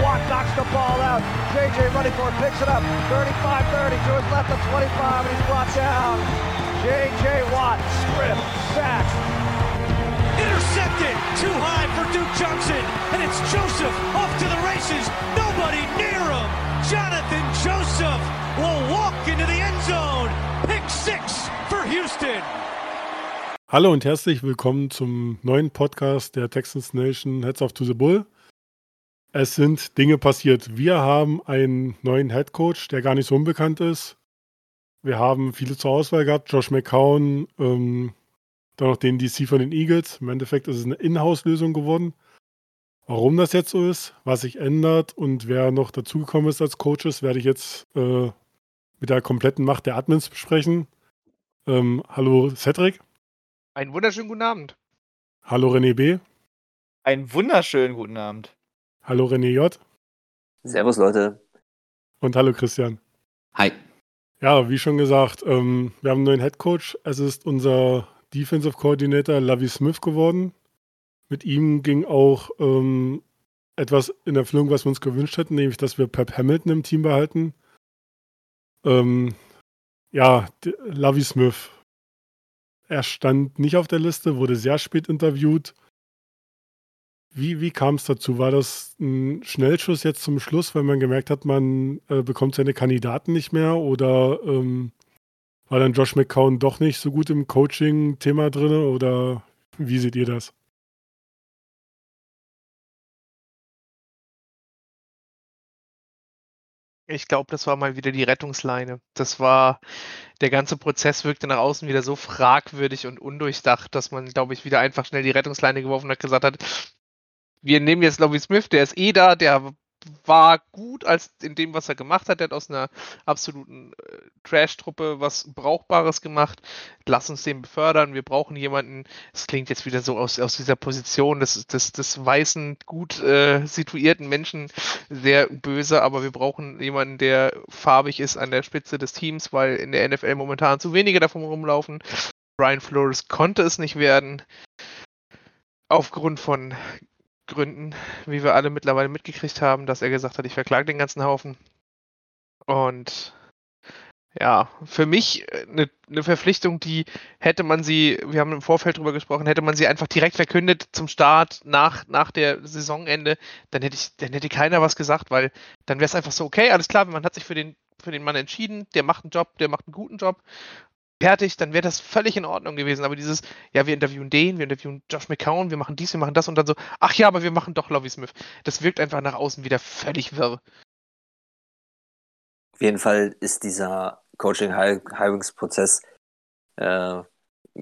Watt knocks the ball out. JJ running for it, picks it up. 35-30 to his left of 25, and he's brought down. JJ Watt, strip, sack. Intercepted, too high for Duke Johnson, and it's Joseph off to the races. Nobody near him. Jonathan Joseph will walk into the end zone. Pick six for Houston. Hallo und herzlich willkommen zum neuen Podcast der Texans Nation Heads of to the Bull. Es sind Dinge passiert. Wir haben einen neuen Head Coach, der gar nicht so unbekannt ist. Wir haben viele zur Auswahl gehabt. Josh McCown, ähm, dann noch den DC von den Eagles. Im Endeffekt ist es eine Inhouse-Lösung geworden. Warum das jetzt so ist, was sich ändert und wer noch dazugekommen ist als Coaches, werde ich jetzt äh, mit der kompletten Macht der Admins besprechen. Ähm, hallo Cedric. Einen wunderschönen guten Abend. Hallo René B. Einen wunderschönen guten Abend. Hallo René J. Servus Leute. Und hallo Christian. Hi. Ja, wie schon gesagt, ähm, wir haben einen neuen Head Coach. Es ist unser Defensive Coordinator Lavi Smith geworden. Mit ihm ging auch ähm, etwas in Erfüllung, was wir uns gewünscht hätten, nämlich dass wir Pep Hamilton im Team behalten. Ähm, ja, Lavi Smith. Er stand nicht auf der Liste, wurde sehr spät interviewt. Wie, wie kam es dazu? War das ein Schnellschuss jetzt zum Schluss, weil man gemerkt hat, man äh, bekommt seine Kandidaten nicht mehr? Oder ähm, war dann Josh McCown doch nicht so gut im Coaching-Thema drin? Oder wie seht ihr das? Ich glaube, das war mal wieder die Rettungsleine. Das war, der ganze Prozess wirkte nach außen wieder so fragwürdig und undurchdacht, dass man, glaube ich, wieder einfach schnell die Rettungsleine geworfen hat, gesagt hat, wir nehmen jetzt Lovie Smith, der ist eh da, der war gut als in dem, was er gemacht hat. Der hat aus einer absoluten äh, Trash-Truppe was Brauchbares gemacht. Lass uns den befördern. Wir brauchen jemanden, es klingt jetzt wieder so aus, aus dieser Position des, des, des weißen, gut äh, situierten Menschen sehr böse, aber wir brauchen jemanden, der farbig ist an der Spitze des Teams, weil in der NFL momentan zu wenige davon rumlaufen. Brian Flores konnte es nicht werden. Aufgrund von Gründen, wie wir alle mittlerweile mitgekriegt haben, dass er gesagt hat, ich verklage den ganzen Haufen. Und ja, für mich eine, äh, eine, Verpflichtung, die hätte man sie, wir haben im Vorfeld drüber gesprochen, hätte man sie einfach direkt verkündet zum Start nach, nach der Saisonende, dann hätte ich, dann hätte keiner was gesagt, weil dann wäre es einfach so, okay, alles klar, man hat sich für den, für den Mann entschieden, der macht einen Job, der macht einen guten Job fertig, dann wäre das völlig in Ordnung gewesen. Aber dieses, ja, wir interviewen den, wir interviewen Josh McCown, wir machen dies, wir machen das und dann so, ach ja, aber wir machen doch Lovie Smith. Das wirkt einfach nach außen wieder völlig wirr. Auf jeden Fall ist dieser Coaching-Hirungsprozess äh,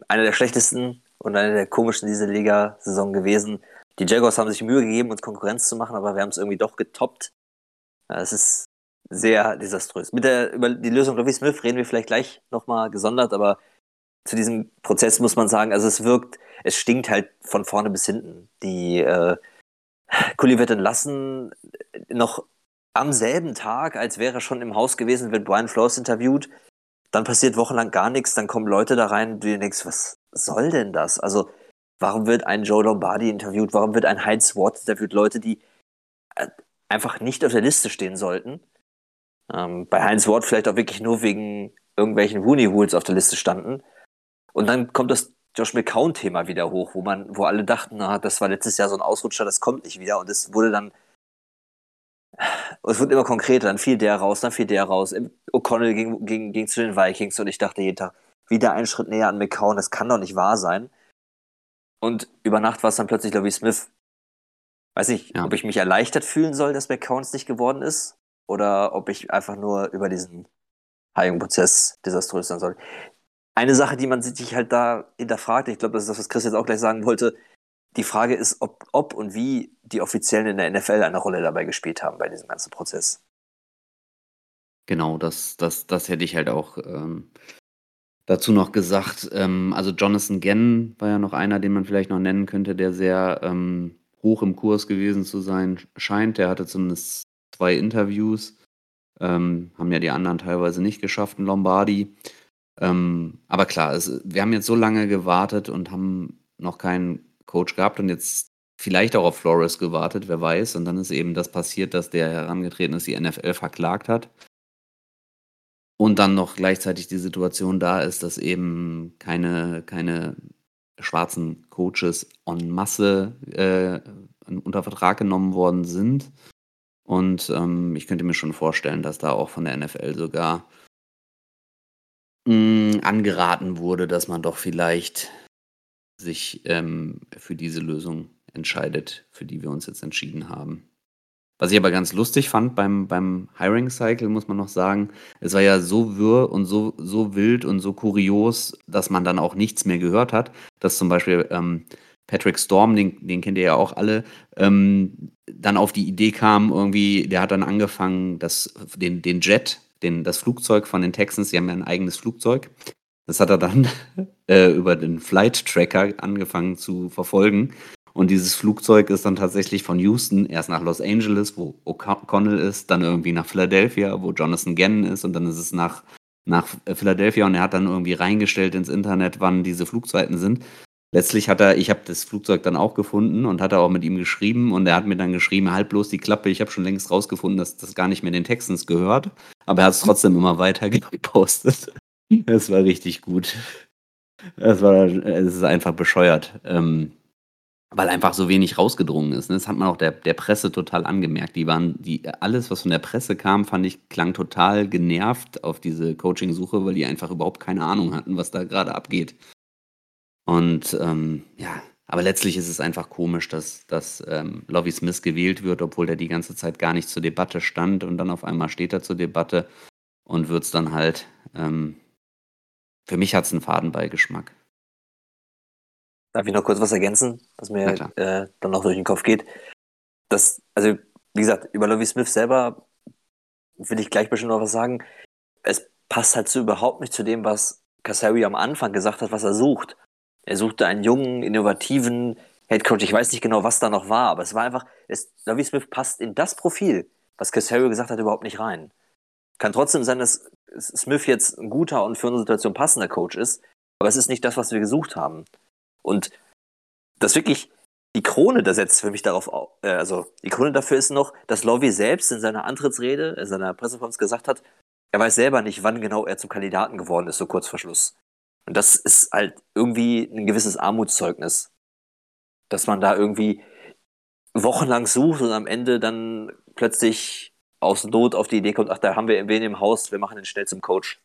einer der schlechtesten und einer der komischsten dieser Liga-Saison gewesen. Die Jaguars haben sich Mühe gegeben, uns Konkurrenz zu machen, aber wir haben es irgendwie doch getoppt. Es ist sehr desaströs. Mit der, über die Lösung Lovie Smith reden wir vielleicht gleich nochmal gesondert, aber zu diesem Prozess muss man sagen, also es wirkt, es stinkt halt von vorne bis hinten. Die äh, Kuli wird entlassen, noch am selben Tag, als wäre er schon im Haus gewesen, wird Brian Flores interviewt. Dann passiert wochenlang gar nichts, dann kommen Leute da rein, du denkst, was soll denn das? Also, warum wird ein Joe Lombardi interviewt? Warum wird ein Heinz Watt interviewt? Leute, die äh, einfach nicht auf der Liste stehen sollten. Ähm, bei Heinz Ward vielleicht auch wirklich nur wegen irgendwelchen Rooney Rules auf der Liste standen. Und dann kommt das Josh McCown-Thema wieder hoch, wo man, wo alle dachten, na, das war letztes Jahr so ein Ausrutscher, das kommt nicht wieder. Und es wurde dann, es wurde immer konkreter, dann fiel der raus, dann fiel der raus. O'Connell ging, ging, ging zu den Vikings und ich dachte jeden Tag, wieder einen Schritt näher an McCown, das kann doch nicht wahr sein. Und über Nacht war es dann plötzlich Lovie Smith. Weiß nicht, ja. ob ich mich erleichtert fühlen soll, dass McCown es nicht geworden ist oder ob ich einfach nur über diesen Heilungsprozess desaströs sein soll. Eine Sache, die man sich halt da hinterfragt, ich glaube, das ist das, was Chris jetzt auch gleich sagen wollte, die Frage ist, ob, ob und wie die Offiziellen in der NFL eine Rolle dabei gespielt haben bei diesem ganzen Prozess. Genau, das, das, das hätte ich halt auch ähm, dazu noch gesagt. Ähm, also Jonathan Gann war ja noch einer, den man vielleicht noch nennen könnte, der sehr ähm, hoch im Kurs gewesen zu sein scheint. Der hatte zumindest zwei Interviews. Ähm, haben ja die anderen teilweise nicht geschafft in Lombardi. Ähm, aber klar, es, wir haben jetzt so lange gewartet und haben noch keinen Coach gehabt und jetzt vielleicht auch auf Flores gewartet, wer weiß. Und dann ist eben das passiert, dass der herangetreten ist, die NFL verklagt hat. Und dann noch gleichzeitig die Situation da ist, dass eben keine, keine schwarzen Coaches en masse äh, unter Vertrag genommen worden sind. Und ähm, ich könnte mir schon vorstellen, dass da auch von der NFL sogar mh, hm, angeraten wurde, dass man doch vielleicht sich ähm, für diese Lösung entscheidet, für die wir uns jetzt entschieden haben. Was ich aber ganz lustig fand beim, beim Hiring Cycle, muss man noch sagen, es war ja so wirr und so, so wild und so kurios, dass man dann auch nichts mehr gehört hat. Dass zum Beispiel ähm, Patrick Storm, den, den kennt ihr ja auch alle, ähm, dann auf die Idee kam, irgendwie, der hat dann angefangen, das, den, den Jet, den, das Flugzeug von den Texans, sie haben ja ein eigenes Flugzeug, das hat er dann äh, über den Flight Tracker angefangen zu verfolgen und dieses Flugzeug ist dann tatsächlich von Houston erst nach Los Angeles, wo O'Connell ist, dann irgendwie nach Philadelphia, wo Jonathan Gannon ist und dann ist es nach, nach Philadelphia und er hat dann irgendwie reingestellt ins Internet, wann diese Flugzeiten sind. Letztlich hat er, ich habe das Flugzeug dann auch gefunden und hat er auch mit ihm geschrieben und er hat mir dann geschrieben, halt bloß die Klappe, ich habe schon längst rausgefunden, dass das gar nicht mehr den Texans gehört, aber er hat es trotzdem immer weiter gepostet. Es war richtig gut. Es war, es ist einfach bescheuert. Ähm, weil einfach so wenig rausgedrungen ist. Ne? Das hat man auch der, der Presse total angemerkt. Die waren, die, alles, was von der Presse kam, fand ich, klang total genervt auf diese Coaching-Suche, weil die einfach überhaupt keine Ahnung hatten, was da gerade abgeht. Und ähm, ja, aber letztlich ist es einfach komisch, dass, dass ähm, Lovie Smith gewählt wird, obwohl der die ganze Zeit gar nicht zur Debatte stand und dann auf einmal steht er zur Debatte und wird es dann halt. Ähm, für mich hat es einen Fadenbeigeschmack. Darf ich noch kurz was ergänzen, was mir äh, dann noch durch den Kopf geht? Das, also, wie gesagt, über Lovie Smith selber will ich gleich bestimmt noch was sagen. Es passt halt so überhaupt nicht zu dem, was Casario am Anfang gesagt hat, was er sucht. Er suchte einen jungen, innovativen Headcoach. Ich weiß nicht genau, was da noch war, aber es war einfach, es, Lovie Smith passt in das Profil, was Casario gesagt hat, überhaupt nicht rein. Kann trotzdem sein, dass Smith jetzt ein guter und für unsere Situation passender Coach ist, aber es ist nicht das, was wir gesucht haben. Und das wirklich, die Krone, da setzt für mich darauf auf, äh, also die Krone dafür ist noch, dass Lovie selbst in seiner Antrittsrede, in seiner Pressekonferenz gesagt hat, er weiß selber nicht, wann genau er zum Kandidaten geworden ist, so kurz vor Schluss. Und das ist halt irgendwie ein gewisses Armutszeugnis, dass man da irgendwie wochenlang sucht und am Ende dann plötzlich aus Not auf die Idee kommt, ach, da haben wir wen im Haus, wir machen den schnell zum Coach.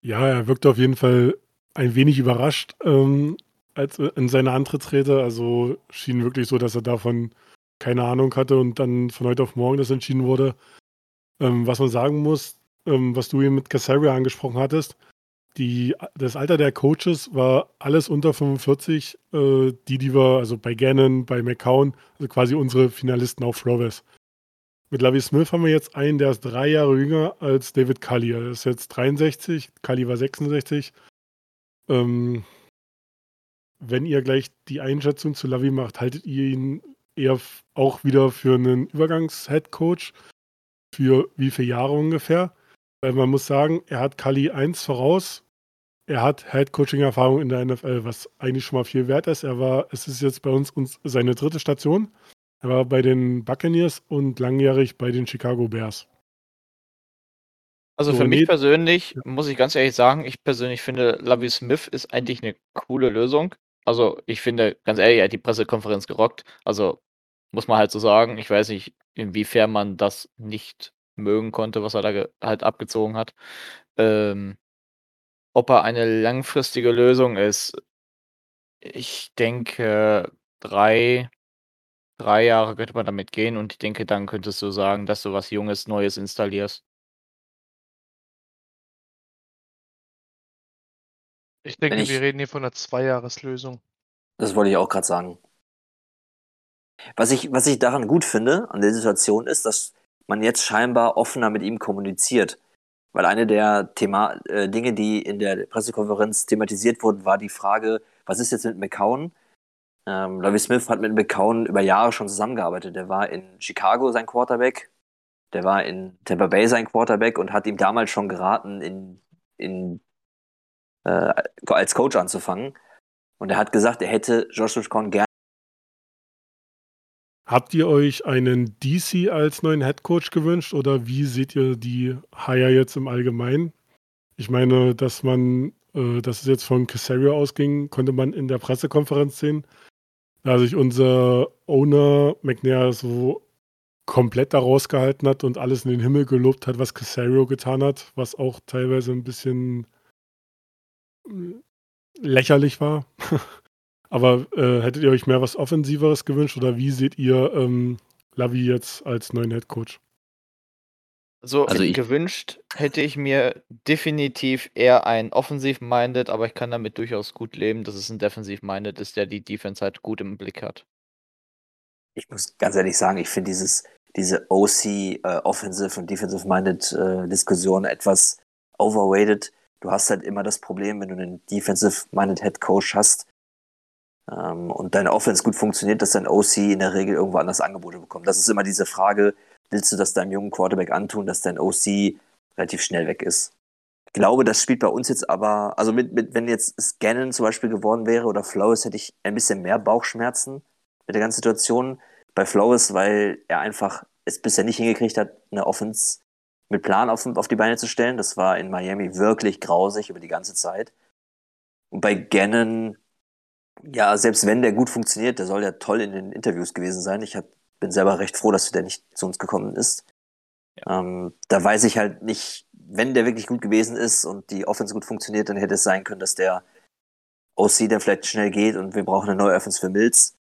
Ja, er wirkt auf jeden Fall ein wenig überrascht ähm, als in seiner Antrittsrede. Also schien wirklich so, dass er davon keine Ahnung hatte und dann von heute auf morgen das entschieden wurde. Ähm, was man sagen muss, ähm, was du hier mit Casaria angesprochen hattest, die, das Alter der Coaches war alles unter 45. Äh, die, die wir, also bei Gannon, bei McCown, also quasi unsere Finalisten auf Flores. Mit Lavi Smith haben wir jetzt einen, der ist drei Jahre jünger als David Cully. Er ist jetzt 63, Cully war 66. Ähm, wenn ihr gleich die Einschätzung zu Lavi macht, haltet ihr ihn eher auch wieder für einen Übergangs-Headcoach? Für wie viele Jahre ungefähr? Weil man muss sagen, er hat Kali 1 voraus. Er hat Head-Coaching-Erfahrung in der NFL, was eigentlich schon mal viel wert ist. Er war, es ist jetzt bei uns, uns seine dritte Station. Er war bei den Buccaneers und langjährig bei den Chicago Bears. Also für mich persönlich muss ich ganz ehrlich sagen, ich persönlich finde, Lavi Smith ist eigentlich eine coole Lösung. Also ich finde, ganz ehrlich, er hat die Pressekonferenz gerockt. Also muss man halt so sagen. Ich weiß nicht, inwiefern man das nicht mögen konnte, was er da halt abgezogen hat. Ähm, ob er eine langfristige Lösung ist, ich denke, drei, drei Jahre könnte man damit gehen und ich denke, dann könntest du sagen, dass du was Junges, Neues installierst. Ich denke, ich, wir reden hier von einer Zweijahreslösung. Das wollte ich auch gerade sagen. Was ich, was ich daran gut finde, an der Situation ist, dass man jetzt scheinbar offener mit ihm kommuniziert. Weil eine der Thema, äh, Dinge, die in der Pressekonferenz thematisiert wurden, war die Frage, was ist jetzt mit McCown? Ähm, Lovie Smith hat mit McCown über Jahre schon zusammengearbeitet. Der war in Chicago sein Quarterback, der war in Tampa Bay sein Quarterback und hat ihm damals schon geraten, in, in, äh, als Coach anzufangen. Und er hat gesagt, er hätte Josh McCown gerne Habt ihr euch einen DC als neuen Head Coach gewünscht oder wie seht ihr die Hire jetzt im Allgemeinen? Ich meine, dass man, äh, dass es jetzt von Casario ausging, konnte man in der Pressekonferenz sehen, da sich unser Owner McNair so komplett daraus gehalten hat und alles in den Himmel gelobt hat, was Casario getan hat, was auch teilweise ein bisschen äh, lächerlich war. Aber äh, hättet ihr euch mehr was Offensiveres gewünscht oder wie seht ihr ähm, Lavi jetzt als neuen Head Coach? So also gewünscht hätte ich mir definitiv eher ein offensiv-minded, aber ich kann damit durchaus gut leben, dass es ein defensiv-minded ist, der die Defense halt gut im Blick hat. Ich muss ganz ehrlich sagen, ich finde dieses diese OC äh, Offensive und Defensive-minded äh, Diskussion etwas overweighted. Du hast halt immer das Problem, wenn du einen Defensive-minded Head Coach hast, und deine Offense gut funktioniert, dass dein OC in der Regel irgendwo anders Angebote bekommt. Das ist immer diese Frage, willst du das deinem jungen Quarterback antun, dass dein OC relativ schnell weg ist? Ich glaube, das spielt bei uns jetzt aber, also mit, mit, wenn jetzt Scannen zum Beispiel geworden wäre oder Flowers, hätte ich ein bisschen mehr Bauchschmerzen mit der ganzen Situation. Bei Flowers, weil er einfach es bisher nicht hingekriegt hat, eine Offense mit Plan auf, auf die Beine zu stellen. Das war in Miami wirklich grausig über die ganze Zeit. Und bei Gannon ja, selbst wenn der gut funktioniert, der soll ja toll in den Interviews gewesen sein. Ich hab, bin selber recht froh, dass der nicht zu uns gekommen ist. Ja. Ähm, da weiß ich halt nicht, wenn der wirklich gut gewesen ist und die Offense gut funktioniert, dann hätte es sein können, dass der OC dann vielleicht schnell geht und wir brauchen eine neue Offense für Mills.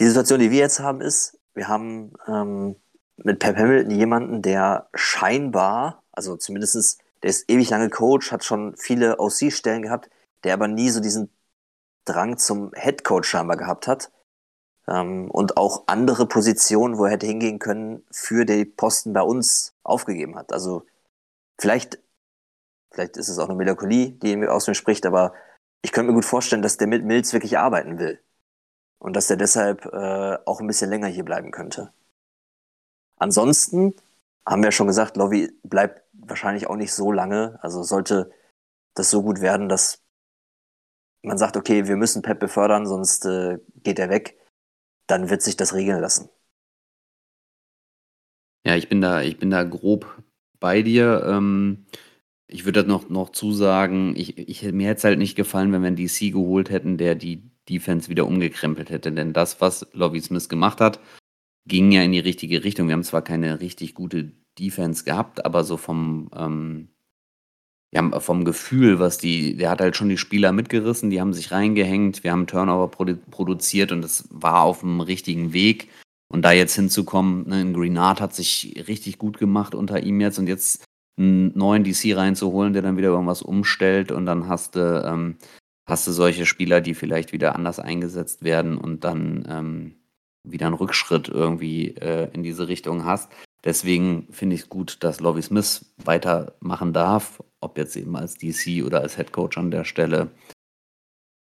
Die Situation, die wir jetzt haben, ist, wir haben ähm, mit Pep Hamilton jemanden, der scheinbar, also zumindestens, der ist ewig lange Coach, hat schon viele OC-Stellen gehabt, der aber nie so diesen Drang zum Headcoach scheinbar gehabt hat. Ähm, und auch andere Positionen, wo er hätte hingehen können, für die Posten bei uns aufgegeben hat. Also vielleicht, vielleicht ist es auch eine Melancholie, die aus mir spricht, aber ich könnte mir gut vorstellen, dass der mit Mills wirklich arbeiten will. Und dass er deshalb äh, auch ein bisschen länger hier bleiben könnte. Ansonsten haben wir schon gesagt, Lovi bleibt wahrscheinlich auch nicht so lange. Also sollte das so gut werden, dass man sagt, okay, wir müssen Pep befördern, sonst äh, geht er weg, dann wird sich das regeln lassen. Ja, ich bin da, ich bin da grob bei dir. Ähm, ich würde noch, noch zusagen, ich, ich, mir hätte es halt nicht gefallen, wenn wir einen DC geholt hätten, der die Defense wieder umgekrempelt hätte. Denn das, was Lovie Smith gemacht hat, ging ja in die richtige Richtung. Wir haben zwar keine richtig gute Defense gehabt, aber so vom, ähm, ja, vom Gefühl, was die, der hat halt schon die Spieler mitgerissen, die haben sich reingehängt, wir haben Turnover produ produziert und es war auf dem richtigen Weg. Und da jetzt hinzukommen, ne, ein Greenard hat sich richtig gut gemacht unter ihm jetzt und jetzt einen neuen DC reinzuholen, der dann wieder irgendwas umstellt und dann hast du, ähm, hast du solche Spieler, die vielleicht wieder anders eingesetzt werden und dann ähm, wieder einen Rückschritt irgendwie äh, in diese Richtung hast. Deswegen finde ich es gut, dass Lovie Smith weitermachen darf, ob jetzt eben als DC oder als Head Coach an der Stelle.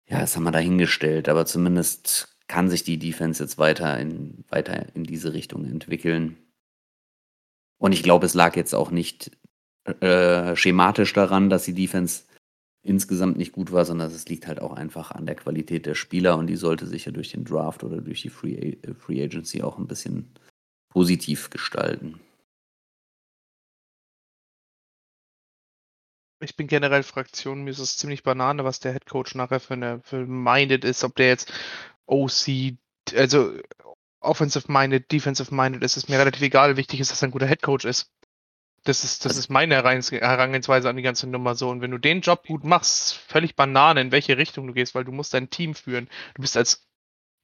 Ja, das haben wir dahingestellt, aber zumindest kann sich die Defense jetzt weiter in, weiter in diese Richtung entwickeln. Und ich glaube, es lag jetzt auch nicht äh, schematisch daran, dass die Defense insgesamt nicht gut war, sondern es liegt halt auch einfach an der Qualität der Spieler und die sollte sich ja durch den Draft oder durch die Free, Free Agency auch ein bisschen positiv gestalten. Ich bin generell Fraktion, mir ist es ziemlich Banane, was der Headcoach nachher für eine für minded ist, ob der jetzt OC, also offensive minded, defensive minded ist, ist mir relativ egal. Wichtig ist, dass er ein guter Headcoach ist. Das ist, das also ist meine Herangehensweise an die ganze Nummer so. Und wenn du den Job gut machst, völlig Banane, in welche Richtung du gehst, weil du musst dein Team führen. Du bist als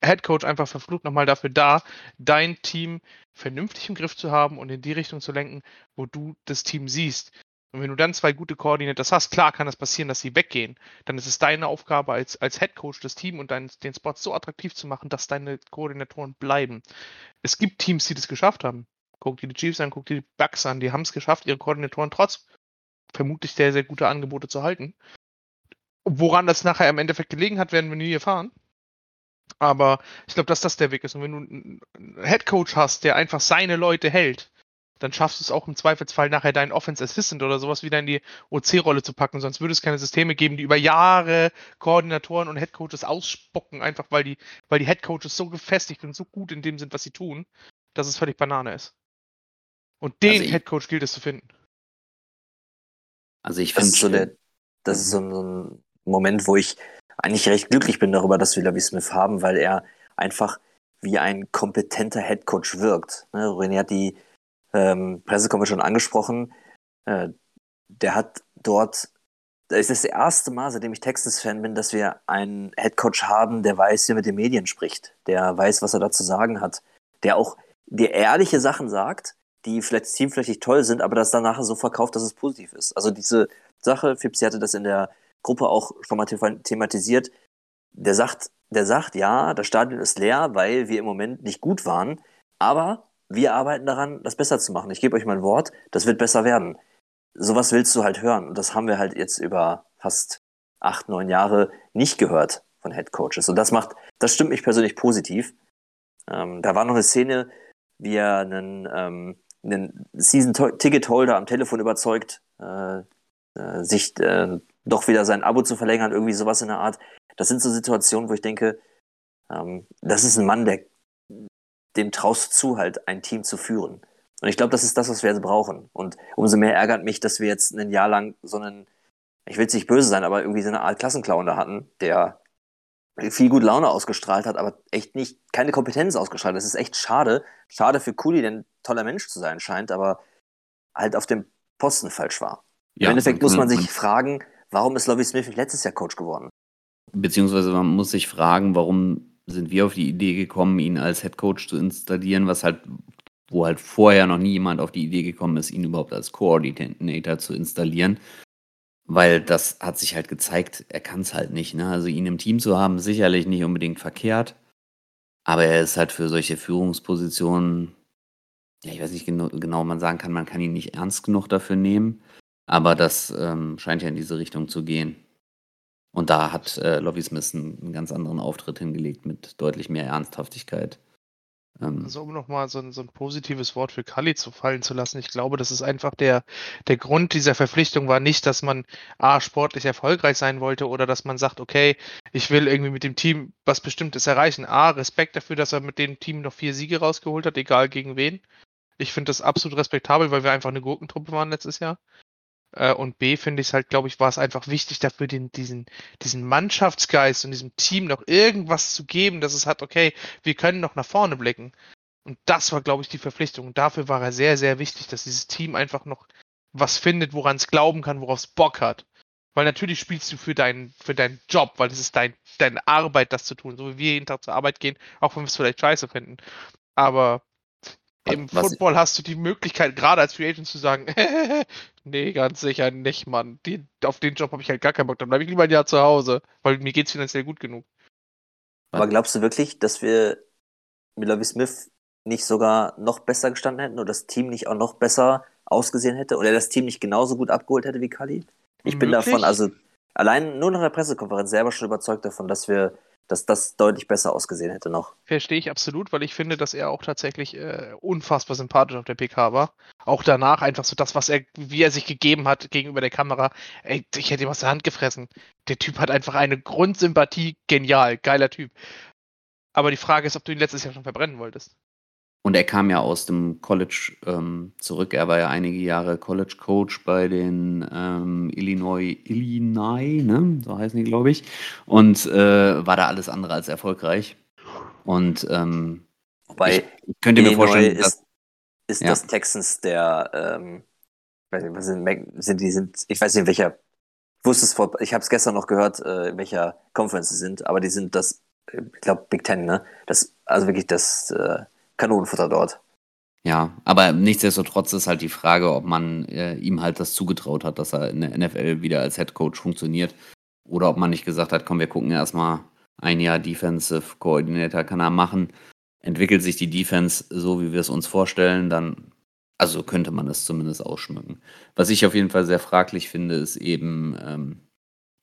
Head Coach einfach verflucht nochmal dafür da, dein Team vernünftig im Griff zu haben und in die Richtung zu lenken, wo du das Team siehst. Und wenn du dann zwei gute Koordinators hast, klar kann das passieren, dass sie weggehen. Dann ist es deine Aufgabe als, als Head Coach, das Team und dein, den Spot so attraktiv zu machen, dass deine Koordinatoren bleiben. Es gibt Teams, die das geschafft haben. Guck dir die Chiefs an, guck dir die Bucks an. Die haben es geschafft, ihre Koordinatoren trotz vermutlich sehr, sehr guter Angebote zu halten. Woran das nachher im Endeffekt gelegen hat, werden wir nie erfahren. Aber ich glaube, dass das der Weg ist. Und wenn du einen Headcoach hast, der einfach seine Leute hält, dann schaffst du es auch im Zweifelsfall nachher deinen Offense Assistant oder sowas wieder in die OC-Rolle zu packen. Sonst würde es keine Systeme geben, die über Jahre Koordinatoren und Headcoaches ausspucken, einfach weil die, weil die Headcoaches so gefestigt und so gut in dem sind, was sie tun, dass es völlig Banane ist. Und den Also ich- Headcoach gilt es zu finden. Also ich finde so der, das ist so ein, so ein Moment, wo ich eigentlich recht glücklich bin darüber, dass wir Lavi Smith haben, weil er einfach wie ein kompetenter Headcoach wirkt. Ne, René hat die ähm, Pressekonferenz schon angesprochen. Äh, der hat dort, das ist das erste Mal, seitdem ich Texans-Fan bin, dass wir einen Headcoach haben, der weiß, wie er mit den Medien spricht, der weiß, was er da zu sagen hat, der auch dir ehrliche Sachen sagt, die vielleicht teamflächig toll sind, aber das dann nachher so verkauft, dass es positiv ist. Also diese Sache, Fipsi hatte das in der Gruppe auch schon mal thema- thematisiert, der sagt, der sagt, ja, das Stadion ist leer, weil wir im Moment nicht gut waren, aber wir arbeiten daran, das besser zu machen. Ich gebe euch mein Wort, das wird besser werden. Sowas willst du halt hören. Und das haben wir halt jetzt über fast acht, neun Jahre nicht gehört von Head Coaches. Und das macht, das stimmt mich persönlich positiv. Ähm, da war noch eine Szene, wie er einen, ähm, einen Season-Ticket-Holder am Telefon überzeugt, äh, äh, sich äh, doch wieder sein Abo zu verlängern, irgendwie sowas in der Art. Das sind so Situationen, wo ich denke, ähm, das ist ein Mann, der dem traust du zu, halt ein Team zu führen. Und ich glaube, das ist das, was wir jetzt brauchen. Und umso mehr ärgert mich, dass wir jetzt ein Jahr lang so einen, ich will jetzt nicht böse sein, aber irgendwie so eine Art Klassenclown da hatten, der viel gut Laune ausgestrahlt hat, aber echt nicht, keine Kompetenz ausgestrahlt. Das ist echt schade. Schade für Kuli, der ein toller Mensch zu sein scheint, aber halt auf dem Posten falsch war. Im Ja, Endeffekt man muss man sich fragen, warum ist Lovie Smith nicht letztes Jahr Coach geworden? Beziehungsweise man muss sich fragen, warum sind wir auf die Idee gekommen, ihn als Head Coach zu installieren, was halt, wo halt vorher noch nie jemand auf die Idee gekommen ist, ihn überhaupt als Coordinator zu installieren. Weil das hat sich halt gezeigt, er kann es halt nicht. Ne? Also ihn im Team zu haben, sicherlich nicht unbedingt verkehrt. Aber er ist halt für solche Führungspositionen, ja, ich weiß nicht genau, genau, man sagen kann, man kann ihn nicht ernst genug dafür nehmen. Aber das ähm, scheint ja in diese Richtung zu gehen. Und da hat äh, Lovie Smith einen, ganz anderen Auftritt hingelegt mit deutlich mehr Ernsthaftigkeit. Ähm, Also um nochmal so so ein positives Wort für Kali zu fallen zu lassen, ich glaube, das ist einfach der, der Grund dieser Verpflichtung war nicht, dass man A, sportlich erfolgreich sein wollte oder dass man sagt, okay, ich will irgendwie mit dem Team was Bestimmtes erreichen. A, Respekt dafür, dass er mit dem Team noch vier Siege rausgeholt hat, egal gegen wen. Ich finde das absolut respektabel, weil wir einfach eine Gurkentruppe waren letztes Jahr. Äh, Und B, finde ich es halt, glaube ich, war es einfach wichtig dafür, den, diesen, diesen Mannschaftsgeist und diesem Team noch irgendwas zu geben, dass es hat, okay, wir können noch nach vorne blicken. Und das war, glaube ich, die Verpflichtung. Und dafür war er sehr, sehr wichtig, dass dieses Team einfach noch was findet, woran es glauben kann, worauf es Bock hat. Weil natürlich spielst du für deinen, für deinen Job, weil es ist dein, deine Arbeit, das zu tun. So wie wir jeden Tag zur Arbeit gehen, auch wenn wir es vielleicht scheiße finden. Aber im Was- Football hast du die Möglichkeit, gerade als Free Agent zu sagen, nee, ganz sicher nicht, Mann. Die, auf den Job habe ich halt gar keinen Bock. Dann bleibe ich lieber ein Jahr zu Hause, weil mir geht's finanziell gut genug. Aber glaubst du wirklich, dass wir mit Lovie Smith nicht sogar noch besser gestanden hätten oder das Team nicht auch noch besser ausgesehen hätte oder das Team nicht genauso gut abgeholt hätte wie Kali? Ich bin Möglich. davon, also allein nur nach der Pressekonferenz selber schon überzeugt davon, dass wir, dass das deutlich besser ausgesehen hätte noch. Verstehe ich absolut, weil ich finde, dass er auch tatsächlich äh, unfassbar sympathisch auf der PK war. Auch danach einfach so das, was er, wie er sich gegeben hat gegenüber der Kamera. Ey, ich hätte ihm aus der Hand gefressen. Der Typ hat einfach eine Grundsympathie. Genial, geiler Typ. Aber die Frage ist, ob du ihn letztes Jahr schon verbrennen wolltest. Und er kam ja aus dem College ähm, zurück. Er war ja einige Jahre College Coach bei den ähm, Illinois, Illinois, ne? So heißen die, glaube ich. Und äh, war da alles andere als erfolgreich. Und ähm, Wobei ich, könnte mir vorstellen, dass, ist, ist Ja. das Texans der, ähm, ich weiß nicht, was sind, sind die sind, ich weiß nicht, in welcher, ich wusste es vor, ich habe es gestern noch gehört, äh, in welcher Conference sie sind, aber die sind das, äh, ich glaube Big Ten, ne? Das, also wirklich das äh, Kanonenfutter dort. ja, aber nichtsdestotrotz ist halt die Frage, ob man äh, ihm halt das zugetraut hat, dass er in der NFL wieder als Head Coach funktioniert. Oder ob man nicht gesagt hat, komm, wir gucken erstmal ein Jahr Defensive Coordinator kann er machen. Entwickelt sich die Defense so, wie wir es uns vorstellen, dann Also könnte man das zumindest ausschmücken. Was ich auf jeden Fall sehr fraglich finde, ist eben ähm,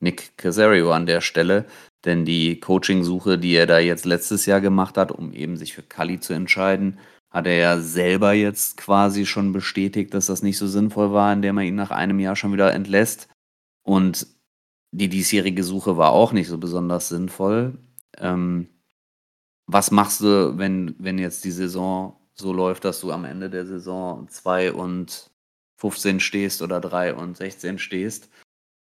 Nick Casario an der Stelle. Denn die Coaching-Suche, die er da jetzt letztes Jahr gemacht hat, um eben sich für Kali zu entscheiden, hat er ja selber jetzt quasi schon bestätigt, dass das nicht so sinnvoll war, indem er ihn nach einem Jahr schon wieder entlässt. Und die diesjährige Suche war auch nicht so besonders sinnvoll. Ähm, was machst du, wenn, wenn jetzt die Saison so läuft, dass du am Ende der Saison 2 und 15 stehst oder 3 und 16 stehst?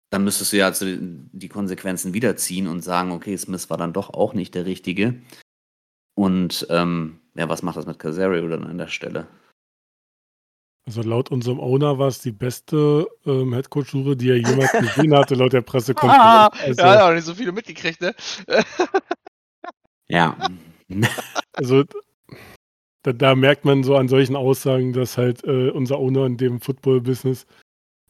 Dann müsstest du ja also die Konsequenzen wiederziehen und sagen, okay, Smith war dann doch auch nicht der Richtige. Und ähm, ja, was macht das mit Casario dann an der Stelle? Also laut unserem Owner war es die beste ähm, Headcoach-Suche, die er jemals gesehen hatte, laut der Pressekonferenz. Ah, Also, ja, hat auch nicht so viele mitgekriegt, ne? Ja. also da, da merkt man so an solchen Aussagen, dass halt äh, unser Owner in dem Football-Business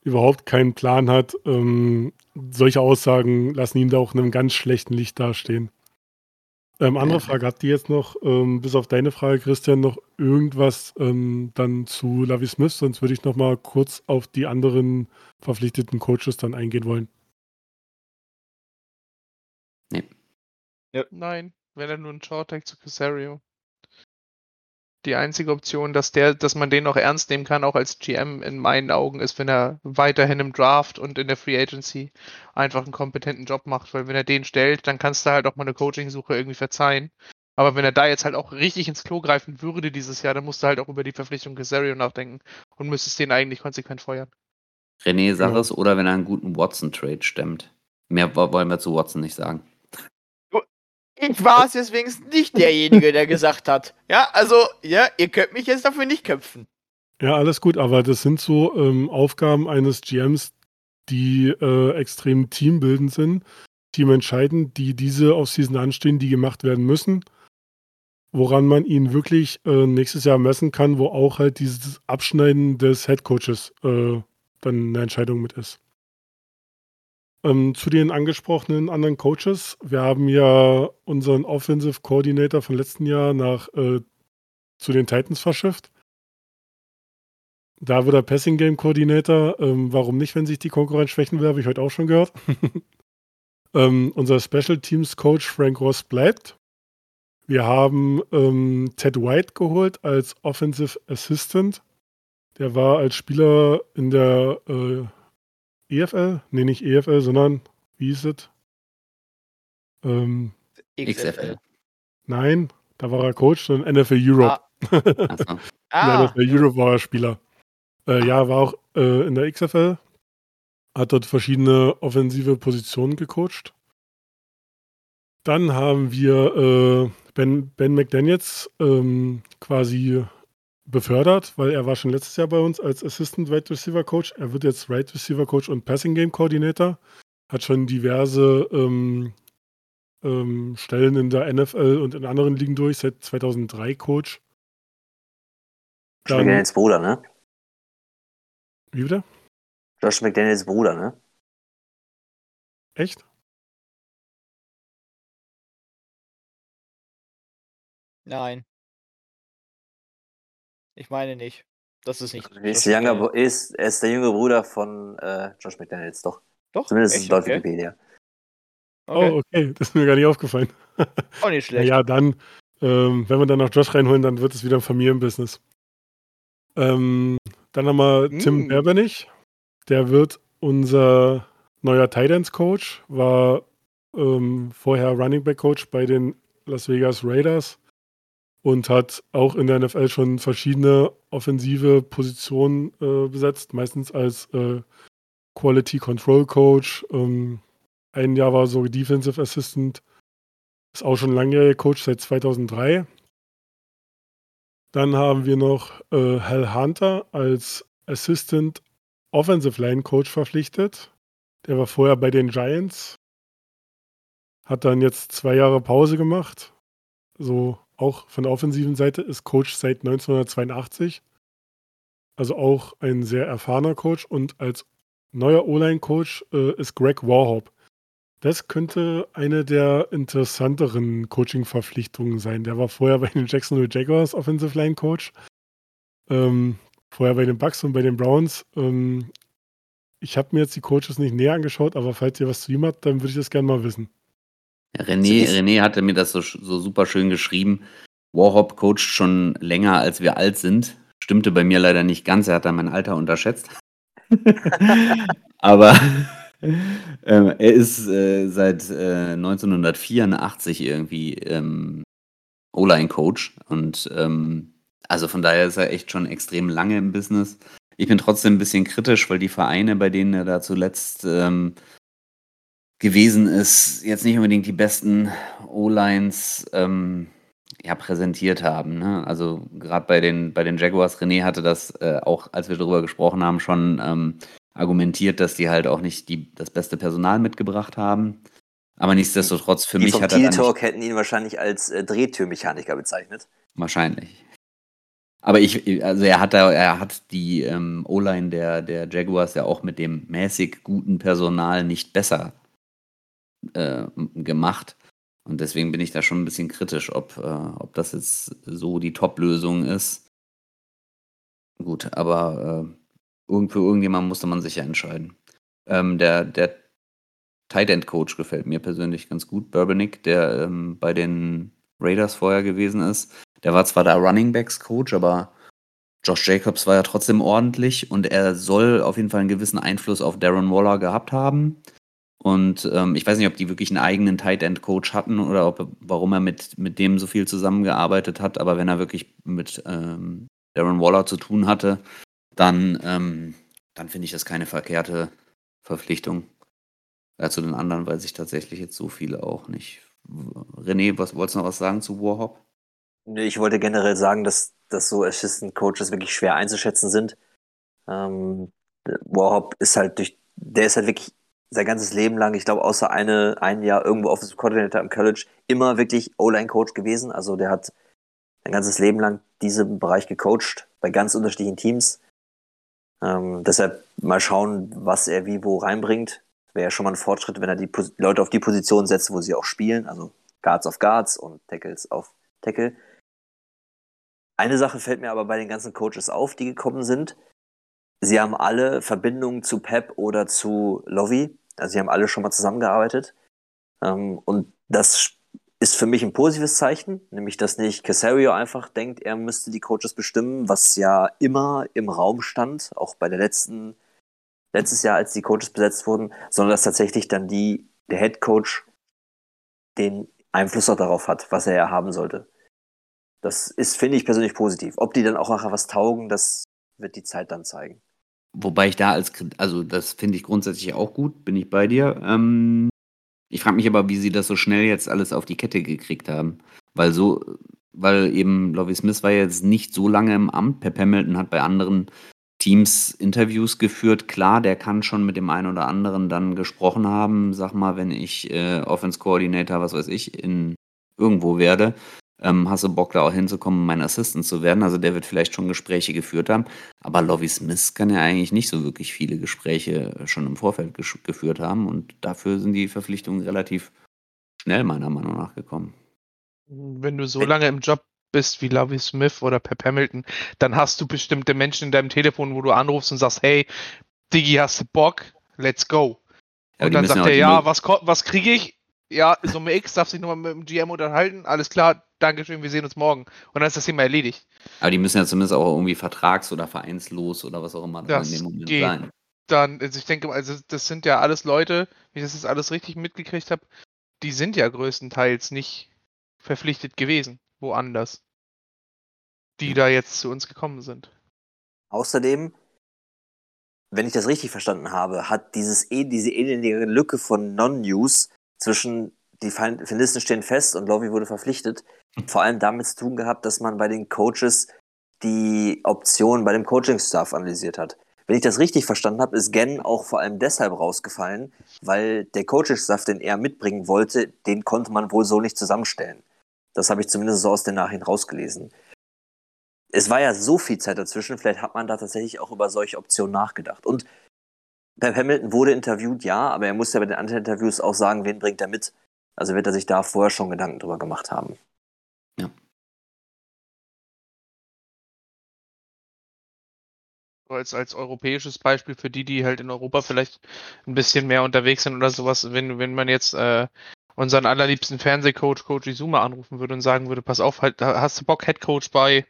überhaupt keinen Plan hat. Ähm, solche Aussagen lassen ihn da auch in einem ganz schlechten Licht dastehen. Ähm, andere Ja. Frage, habt ihr jetzt noch, ähm, bis auf deine Frage, Christian, noch irgendwas ähm, dann zu Lavi Smith? Sonst würde ich noch mal kurz auf die anderen verpflichteten Coaches dann eingehen wollen. Nein, wäre dann nur ein Short-Tag zu Casario. Die einzige Option, dass der, dass man den noch ernst nehmen kann, auch als GM in meinen Augen, ist, wenn er weiterhin im Draft und in der Free Agency einfach einen kompetenten Job macht. Weil wenn er den stellt, dann kannst du halt auch mal eine Coaching-Suche irgendwie verzeihen. Aber wenn er da jetzt halt auch richtig ins Klo greifen würde dieses Jahr, dann musst du halt auch über die Verpflichtung Casario nachdenken und müsstest den eigentlich konsequent feuern. René, sag Ja. es, oder wenn er einen guten Watson-Trade stemmt. Mehr wo- wollen wir zu Watson nicht sagen. Ich war es wenigstens nicht derjenige, der gesagt hat. Ja, also, ja, ihr könnt mich jetzt dafür nicht köpfen. Ja, alles gut, aber das sind so ähm, Aufgaben eines GMs, die äh, extrem teambildend sind, teamentscheidend, die diese Offseason anstehen, die gemacht werden müssen, woran man ihn wirklich äh, nächstes Jahr messen kann, wo auch halt dieses Abschneiden des Headcoaches äh, dann eine Entscheidung mit ist. Ähm, zu den angesprochenen anderen Coaches. Wir haben ja unseren Offensive Coordinator von letzten Jahr nach äh, zu den Titans verschifft. Da wird er Passing Game Coordinator. Ähm, warum nicht, wenn sich die Konkurrenz schwächen will, habe ich heute auch schon gehört. ähm, unser Special Teams Coach Frank Ross bleibt. Wir haben ähm, Ted White geholt als Offensive Assistant. Der war als Spieler in der äh, EFL, nee, nicht EFL, sondern wie hieß es? Ähm, XFL. nein, da war er Coach, sondern NFL Europe. Achso. In Ah, NFL Europe war er Spieler. Äh, ja, war auch äh, in der XFL. Hat dort verschiedene offensive Positionen gecoacht. Dann haben wir äh, ben, ben McDaniels ähm, quasi befördert, weil er war schon letztes Jahr bei uns als Assistant Wide Receiver Coach. Er wird jetzt Wide Receiver Coach und Passing Game Coordinator. Hat schon diverse ähm, ähm, Stellen in der NFL und in anderen Ligen durch, seit 2003 Coach. Josh McDaniels Bruder, ne? wie bitte? Josh McDaniels Bruder, ne? Echt? nein. Ich meine nicht. Das ist nicht. Er ist, der. Bru- ist, er ist der jüngere Bruder von äh, Josh McDaniels, doch. Doch, Zumindest echt? laut okay. Wikipedia. Okay. Oh, okay, das ist mir gar nicht aufgefallen. Auch nicht schlecht. Ja, dann, ähm, wenn wir dann noch Josh reinholen, dann wird es wieder ein Familienbusiness. Ähm, dann haben wir Tim Mm. Berbenich. Der wird unser neuer Titans Coach, war ähm, vorher Running Back Coach bei den Las Vegas Raiders und hat auch in der NFL schon verschiedene offensive Positionen äh, besetzt, meistens als äh, Quality Control Coach. Ähm, ein Jahr war so Defensive Assistant. Ist auch schon langjähriger Coach seit 2003. Dann haben wir noch äh, Hal Hunter als Assistant Offensive Line Coach verpflichtet. Der war vorher bei den Giants. Hat dann jetzt zwei Jahre Pause gemacht. So auch von der offensiven Seite ist Coach seit 1982. Also auch ein sehr erfahrener Coach. Und als neuer O-Line-Coach äh, ist Greg Warhop. Das könnte eine der interessanteren Coaching-Verpflichtungen sein. Der war vorher bei den Jacksonville Jaguars Offensive Line Coach. Ähm, vorher bei den Bucks und bei den Browns. Ähm, ich habe mir jetzt die Coaches nicht näher angeschaut, aber falls ihr was zu ihm habt, dann würde ich das gerne mal wissen. René, René hatte mir das so, so super schön geschrieben. Warhop coacht schon länger, als wir alt sind. Stimmte bei mir leider nicht ganz. Er hat da mein Alter unterschätzt. Aber ähm, er ist äh, seit äh, 1984 irgendwie ähm, O-Line-Coach und ähm, also von daher ist er echt schon extrem lange im Business. Ich bin trotzdem ein bisschen kritisch, weil die Vereine, bei denen er da zuletzt ähm, gewesen ist, jetzt nicht unbedingt die besten O-Lines ähm, ja, präsentiert haben. Ne? Also gerade bei den, bei den Jaguars, René hatte das äh, auch, als wir darüber gesprochen haben, schon ähm, argumentiert, dass die halt auch nicht die, das beste Personal mitgebracht haben. Aber nichtsdestotrotz, für die mich vom hat er. Talk hätten ihn wahrscheinlich als äh, Drehtürmechaniker bezeichnet. Wahrscheinlich. Aber ich, also er hat da, er hat die ähm, O-Line der, der Jaguars ja auch mit dem mäßig guten Personal nicht besser äh, gemacht. Und deswegen bin ich da schon ein bisschen kritisch, ob, äh, ob das jetzt so die Top-Lösung ist. Gut, aber äh, für irgendjemanden musste man sich ja entscheiden. Ähm, der, der Tight End Coach gefällt mir persönlich ganz gut. Burbanick, der ähm, bei den Raiders vorher gewesen ist. Der war zwar der Running Backs Coach, aber Josh Jacobs war ja trotzdem ordentlich und er soll auf jeden Fall einen gewissen Einfluss auf Darren Waller gehabt haben. Und ähm, ich weiß nicht, ob die wirklich einen eigenen Tight End Coach hatten oder ob, warum er mit, mit dem so viel zusammengearbeitet hat. Aber wenn er wirklich mit ähm, Darren Waller zu tun hatte, dann, ähm, dann finde ich das keine verkehrte Verpflichtung. Ja, zu den anderen weiß ich tatsächlich jetzt so viele auch nicht. René, was wolltest du noch was sagen zu Warhop? Ich wollte generell sagen, dass, dass so Assistant Coaches wirklich schwer einzuschätzen sind. Ähm, Warhop ist halt durch, der ist halt wirklich sein ganzes Leben lang, ich glaube, außer eine, ein Jahr irgendwo Offensive Coordinator im College, immer wirklich O-Line-Coach gewesen. Also der hat sein ganzes Leben lang diesen Bereich gecoacht, bei ganz unterschiedlichen Teams. Ähm, deshalb mal schauen, was er wie wo reinbringt. Wäre ja schon mal ein Fortschritt, wenn er die Pos Leute auf die Position setzt, wo sie auch spielen. Also Guards auf Guards und Tackles auf Tackle. Eine Sache fällt mir aber bei den ganzen Coaches auf, die gekommen sind. Sie haben alle Verbindungen zu Pep oder zu Lovey. Also sie haben alle schon mal zusammengearbeitet. Ähm, und das ist für mich ein positives Zeichen, nämlich dass nicht Casario einfach denkt, er müsste die Coaches bestimmen, was ja immer im Raum stand, auch bei der letzten, letztes Jahr, als die Coaches besetzt wurden, sondern dass tatsächlich dann die, der Head Coach den Einfluss auch darauf hat, was er ja haben sollte. Das ist, finde ich persönlich positiv. Ob die dann auch nachher was taugen, das wird die Zeit dann zeigen. Wobei ich da als, also das finde ich grundsätzlich auch gut, bin ich bei dir. Ähm, ich frage mich aber, wie sie das so schnell jetzt alles auf die Kette gekriegt haben. Weil so, weil eben Lovie Smith war jetzt nicht so lange im Amt. Pep Hamilton hat bei anderen Teams Interviews geführt. Klar, der kann schon mit dem einen oder anderen dann gesprochen haben. Sag mal, wenn ich äh, Offense Coordinator, was weiß ich, in irgendwo werde, ähm, hast du Bock da auch hinzukommen, mein Assistant zu werden? Also der wird vielleicht schon Gespräche geführt haben. Aber Lovie Smith kann ja eigentlich nicht so wirklich viele Gespräche schon im Vorfeld geführt haben. Und dafür sind die Verpflichtungen relativ schnell meiner Meinung nach gekommen. Wenn du so lange im Job bist wie Lovie Smith oder Pep Hamilton, dann hast du bestimmte Menschen in deinem Telefon, wo du anrufst und sagst, hey, Diggi, hast du Bock? Let's go. Ja, und dann sagt er, ja, was, was kriege ich? Ja, Summe X darf sich nochmal mit dem GM unterhalten, alles klar, Dankeschön, wir sehen uns morgen. Und dann ist das Thema erledigt. Aber die müssen ja zumindest auch irgendwie vertrags- oder vereinslos oder was auch immer das in dem Moment geht. sein. Dann, also ich denke, also das sind ja alles Leute, wie ich das jetzt alles richtig mitgekriegt habe, die sind ja größtenteils nicht verpflichtet gewesen, woanders. Die da jetzt zu uns gekommen sind. Außerdem, wenn ich das richtig verstanden habe, hat dieses, diese ähnliche Lücke von Non-News zwischen die Finalisten stehen fest und Lovie wurde verpflichtet, vor allem damit zu tun gehabt, dass man bei den Coaches die Optionen bei dem Coaching-Staff analysiert hat. Wenn ich das richtig verstanden habe, ist Gen auch vor allem deshalb rausgefallen, weil der Coaching-Staff, den er mitbringen wollte, den konnte man wohl so nicht zusammenstellen. Das habe ich zumindest so aus den Nachhinein rausgelesen. Es war ja so viel Zeit dazwischen, vielleicht hat man da tatsächlich auch über solche Optionen nachgedacht. Und Pep Hamilton wurde interviewt, ja, aber er musste ja bei den anderen Interviews auch sagen, wen bringt er mit. Also wird er sich da vorher schon Gedanken drüber gemacht haben. Ja. als, als europäisches Beispiel für die, die halt in Europa vielleicht ein bisschen mehr unterwegs sind oder sowas, wenn, wenn man jetzt äh, unseren allerliebsten Fernsehcoach, Coach Izuma, anrufen würde und sagen würde, pass auf, halt, hast du Bock, Headcoach bei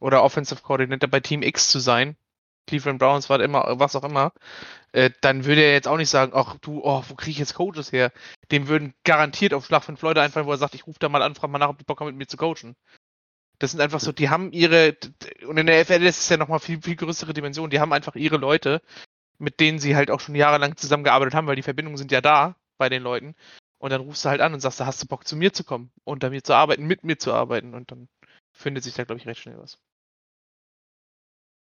oder Offensive Coordinator bei Team X zu sein, Cleveland Browns, was immer, was auch immer, äh, dann würde er jetzt auch nicht sagen, ach du, oh, wo kriege ich jetzt Coaches her? Dem würden garantiert auf Schlag fünf Leute einfallen, wo er sagt, ich rufe da mal an, frag mal nach, ob die Bock haben, mit mir zu coachen. Das sind einfach so, die haben ihre, und in der FL ist es ja nochmal viel, viel größere Dimension, die haben einfach ihre Leute, mit denen sie halt auch schon jahrelang zusammengearbeitet haben, weil die Verbindungen sind ja da bei den Leuten. Und dann rufst du halt an und sagst, da hast du Bock zu mir zu kommen, unter mir zu arbeiten, mit mir zu arbeiten und dann findet sich da, glaube ich, recht schnell was.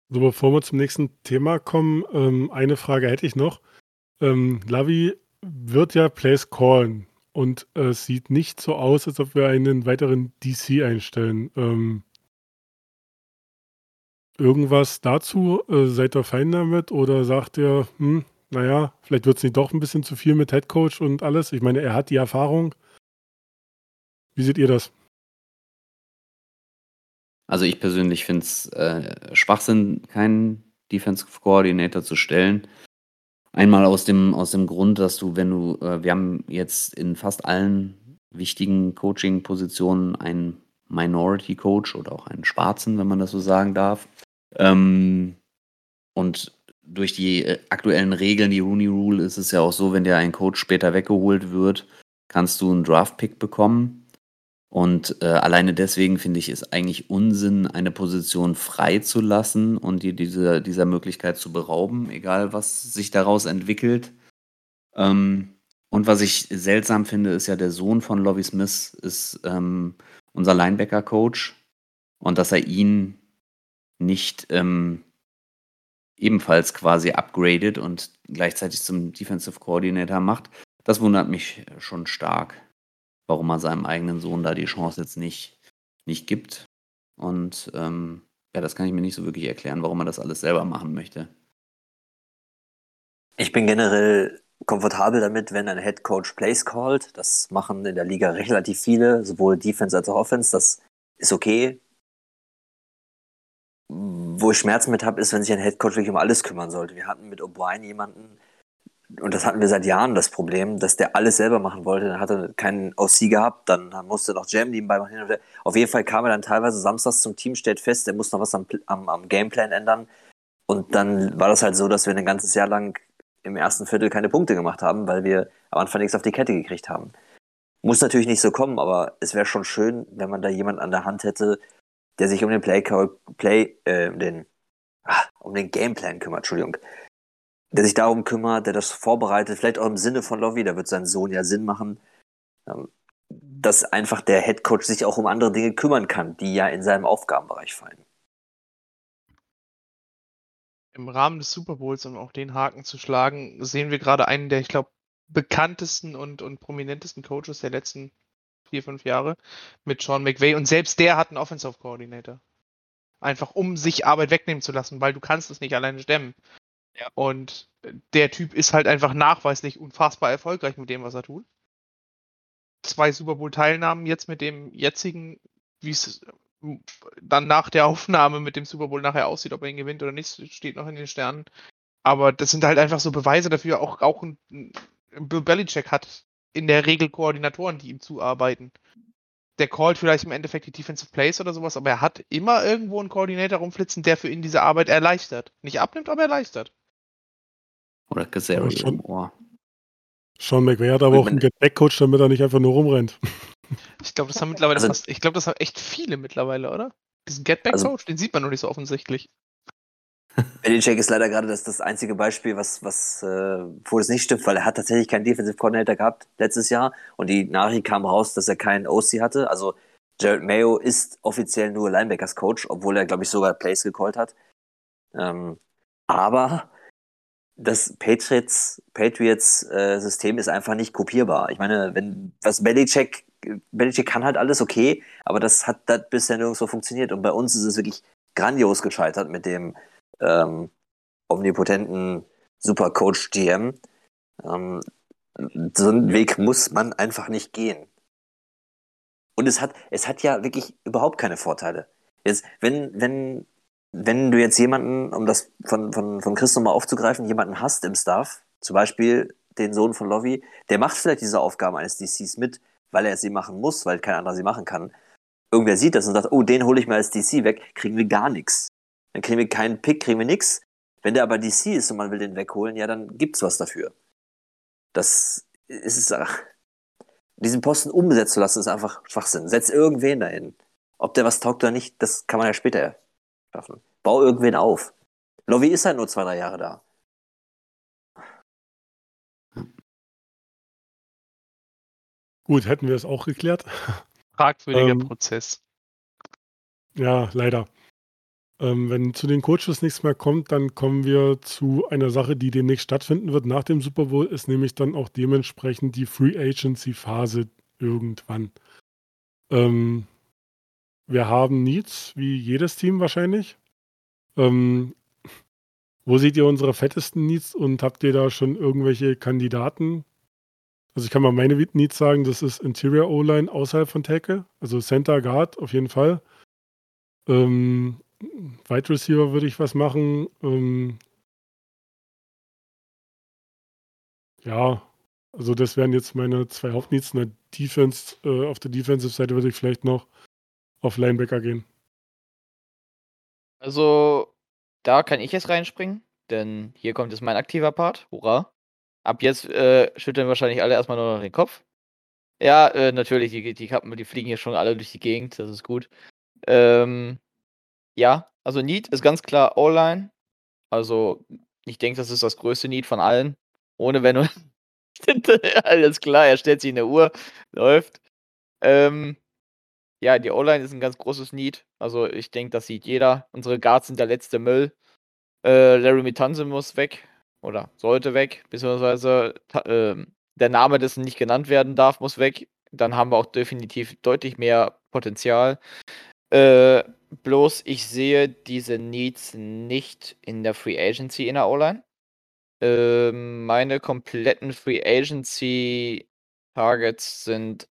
So, bevor wir zum nächsten Thema kommen, ähm, eine Frage hätte ich noch. Ähm, Lavi wird ja Plays callen und es äh, sieht nicht so aus, als ob wir einen weiteren DC einstellen. Ähm, irgendwas dazu? Äh, seid ihr fein damit oder sagt ihr, hm, naja, vielleicht wird es nicht doch ein bisschen zu viel mit Headcoach und alles? Ich meine, er hat die Erfahrung. Wie seht ihr das? Also ich persönlich finde es äh, Schwachsinn, keinen Defensive Coordinator zu stellen. Einmal aus dem, aus dem Grund, dass du, wenn du, äh, wir haben jetzt in fast allen wichtigen Coaching-Positionen einen Minority Coach oder auch einen Schwarzen, wenn man das so sagen darf. Ähm, und durch die äh, aktuellen Regeln, die Rooney Rule, ist es ja auch so, wenn dir ein Coach später weggeholt wird, kannst du einen Draft-Pick bekommen. Und äh, alleine deswegen finde ich es eigentlich Unsinn, eine Position freizulassen und dir diese, dieser Möglichkeit zu berauben, egal was sich daraus entwickelt. Ähm, und was ich seltsam finde, ist ja der Sohn von Lovie Smith ist ähm, unser Linebacker-Coach und dass er ihn nicht ähm, ebenfalls quasi upgradet und gleichzeitig zum Defensive Coordinator macht, das wundert mich schon stark warum er seinem eigenen Sohn da die Chance jetzt nicht, nicht gibt. Und ähm, ja, das kann ich mir nicht so wirklich erklären, warum er das alles selber machen möchte. Ich bin generell komfortabel damit, wenn ein Head Coach Plays callt. Das machen in der Liga relativ viele, sowohl Defense als auch Offense. Das ist okay. Wo ich Schmerzen mit habe, ist, wenn sich ein Head Coach wirklich um alles kümmern sollte. Wir hatten mit O'Brien jemanden, und das hatten wir seit Jahren das Problem, dass der alles selber machen wollte. Dann hat er keinen OC gehabt, dann musste noch Jam nebenbei machen. Auf jeden Fall kam er dann teilweise samstags zum Team, stellt fest, er muss noch was am, am, am Gameplan ändern. Und dann war das halt so, dass wir ein ganzes Jahr lang im ersten Viertel keine Punkte gemacht haben, weil wir am Anfang nichts auf die Kette gekriegt haben. Muss natürlich nicht so kommen, aber es wäre schon schön, wenn man da jemand an der Hand hätte, der sich um den Play, Play äh, den, ah, um den Gameplan kümmert, Entschuldigung der sich darum kümmert, der das vorbereitet, vielleicht auch im Sinne von Lovey, da wird sein Sohn ja Sinn machen, ähm, dass einfach der Head Coach sich auch um andere Dinge kümmern kann, die ja in seinem Aufgabenbereich fallen. Im Rahmen des Super Bowls, um auch den Haken zu schlagen, sehen wir gerade einen der, ich glaube, bekanntesten und, und prominentesten Coaches der letzten vier, fünf Jahre mit Sean McVay und selbst der hat einen Offensive Coordinator. Einfach um sich Arbeit wegnehmen zu lassen, weil du kannst es nicht alleine stemmen. Ja. Und der Typ ist halt einfach nachweislich unfassbar erfolgreich mit dem, was er tut. Zwei Super Bowl-Teilnahmen jetzt mit dem jetzigen, wie es dann nach der Aufnahme mit dem Super Bowl nachher aussieht, ob er ihn gewinnt oder nicht, steht noch in den Sternen. Aber das sind halt einfach so Beweise dafür, auch, auch ein, ein Bill Belichick hat in der Regel Koordinatoren, die ihm zuarbeiten. Der callt vielleicht im Endeffekt die Defensive Plays oder sowas, aber er hat immer irgendwo einen Koordinator rumflitzen, der für ihn diese Arbeit erleichtert. Nicht abnimmt, aber erleichtert. Oder Kazarian im Ohr. Sean McVay hat aber auch einen Get-Back-Coach, damit er nicht einfach nur rumrennt. Ich glaube, das haben mittlerweile also, fast, ich glaube, das haben echt viele mittlerweile, oder? Diesen Get-Back-Coach, also, den sieht man noch nicht so offensichtlich. Belichick ist leider gerade das, das einzige Beispiel, was, was äh, wo es nicht stimmt, weil er hat tatsächlich keinen Defensive Coordinator gehabt letztes Jahr und die Nachricht kam raus, dass er keinen OC hatte. Also Jared Mayo ist offiziell nur Linebackers Coach, obwohl er, glaube ich, sogar Plays gecallt hat. Ähm, aber das Patriots, Patriots äh, System ist einfach nicht kopierbar. Ich meine, wenn was Belichick, Belichick kann halt alles okay, aber das hat das bisher nirgendwo funktioniert. Und bei uns ist es wirklich grandios gescheitert mit dem ähm, omnipotenten Supercoach GM. Ähm, so einen Weg muss man einfach nicht gehen. Und es hat, es hat ja wirklich überhaupt keine Vorteile. Jetzt, wenn, wenn wenn du jetzt jemanden, um das von, von, von Chris nochmal aufzugreifen, jemanden hast im Staff, zum Beispiel den Sohn von Lovey, der macht vielleicht diese Aufgaben eines DCs mit, weil er sie machen muss, weil kein anderer sie machen kann. Irgendwer sieht das und sagt, oh, den hole ich mal als DC weg, kriegen wir gar nichts. Dann kriegen wir keinen Pick, kriegen wir nichts. Wenn der aber DC ist und man will den wegholen, ja, dann gibt's was dafür. Das ist es. Diesen Posten umsetzen zu lassen, ist einfach Schwachsinn. Setz irgendwen dahin. Ob der was taugt oder nicht, das kann man ja später schaffen. Bau irgendwen auf. Lovey ist halt nur zwei, drei Jahre da. Gut, hätten wir es auch geklärt. Fragwürdiger Ähm, Prozess. Ja, leider. Ähm, wenn zu den Coaches nichts mehr kommt, dann kommen wir zu einer Sache, die demnächst stattfinden wird nach dem Super Bowl, ist nämlich dann auch dementsprechend die Free Agency Phase irgendwann. Ähm, wir haben Needs, wie jedes Team wahrscheinlich. Ähm, wo seht ihr unsere fettesten Needs und habt ihr da schon irgendwelche Kandidaten? Also ich kann mal meine Needs sagen, das ist Interior O-Line außerhalb von Tackle, also Center Guard auf jeden Fall. Ähm, Wide Receiver würde ich was machen. Ähm, ja, also das wären jetzt meine zwei Hauptneeds. Der Defense, äh, auf der Defensive-Seite würde ich vielleicht noch auf Linebacker gehen. Also, da kann ich jetzt reinspringen, denn hier kommt jetzt mein aktiver Part. Hurra. Ab jetzt äh, schütteln wahrscheinlich alle erstmal nur noch den Kopf. Ja, äh, natürlich, die, die Kappen, die fliegen hier schon alle durch die Gegend, das ist gut. Ähm, ja, also Need ist ganz klar O-Line. Also, ich denke, das ist das größte Need von allen. Ohne wenn du. Alles klar, er stellt sich in der Uhr, läuft. Ähm, ja, die O-Line ist ein ganz großes Need. Also, ich denke, das sieht jeder. Unsere Guards sind der letzte Müll. Äh, Larry Mitanze muss weg. Oder sollte weg. Beziehungsweise äh, der Name, dessen nicht genannt werden darf, muss weg. Dann haben wir auch definitiv deutlich mehr Potenzial. Äh, bloß ich sehe diese Needs nicht in der Free Agency in der O-Line. Äh, meine kompletten Free Agency Targets sind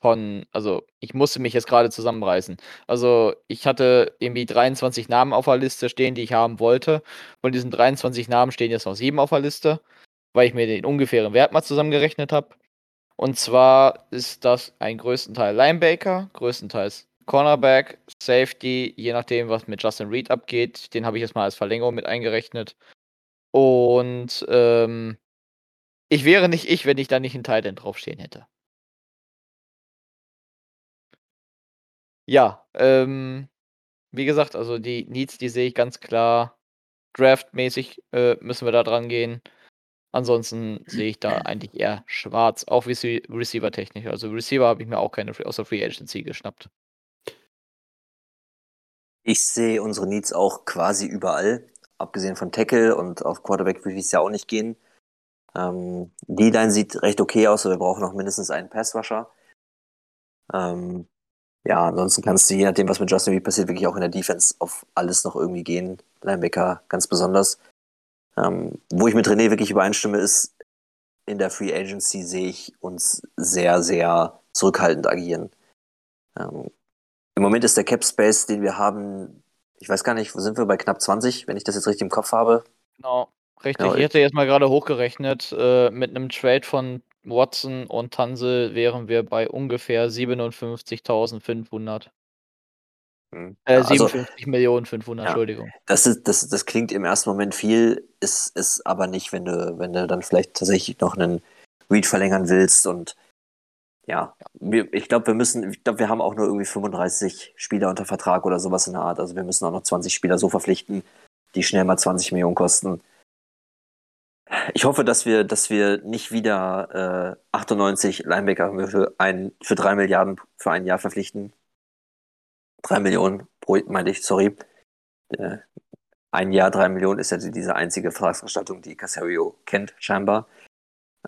von, also ich musste mich jetzt gerade zusammenreißen. Also ich hatte irgendwie 23 Namen auf der Liste stehen, die ich haben wollte. Von diesen 23 Namen stehen jetzt noch sieben auf der Liste, weil ich mir den ungefähren Wert mal zusammengerechnet habe. Und zwar ist das ein größtenteils Linebacker, größtenteils Cornerback, Safety, je nachdem, was mit Justin Reed abgeht. Den habe ich jetzt mal als Verlängerung mit eingerechnet. Und ähm, ich wäre nicht ich, wenn ich da nicht ein Titan draufstehen hätte. Ja, ähm, wie gesagt, also die Needs, die sehe ich ganz klar. Draftmäßig äh, müssen wir da dran gehen. Ansonsten sehe ich da eigentlich eher schwarz, auch wie Receiver-technisch. Also Receiver habe ich mir auch keine außer Free Agency geschnappt. Ich sehe unsere Needs auch quasi überall, abgesehen von Tackle und auf Quarterback würde ich es ja auch nicht gehen. Ähm, die Line sieht recht okay aus, aber wir brauchen noch mindestens einen Passrusher. Ähm, ja, ansonsten kannst du, je nachdem, was mit Justin Reed passiert, wirklich auch in der Defense auf alles noch irgendwie gehen. Linebacker ganz besonders. Ähm, wo ich mit René wirklich übereinstimme, ist, in der Free Agency sehe ich uns sehr, sehr zurückhaltend agieren. Ähm, Im Moment ist der Cap Space, den wir haben, ich weiß gar nicht, wo sind wir, bei knapp 20, wenn ich das jetzt richtig im Kopf habe. Genau, richtig. Ja, ich hätte jetzt mal gerade hochgerechnet, äh, mit einem Trade von Watson und Tansel wären wir bei ungefähr 57.500. Hm. Äh, also, 57 Millionen 500, ja, Entschuldigung. Das, ist, das, das klingt im ersten Moment viel, ist, ist aber nicht, wenn du, wenn du dann vielleicht tatsächlich noch einen Read verlängern willst und ja, wir, ich glaube, wir müssen, ich glaube, wir haben auch nur irgendwie 35 Spieler unter Vertrag oder sowas in der Art. Also wir müssen auch noch 20 Spieler so verpflichten, die schnell mal 20 Millionen kosten. Ich hoffe, dass wir, dass wir nicht wieder äh, 98 Linebacker für, ein, für drei Milliarden für ein Jahr verpflichten. Drei Millionen pro, meinte ich, sorry. Äh, ein Jahr, drei Millionen ist ja diese einzige Vertragsverstattung, die Casario kennt, scheinbar.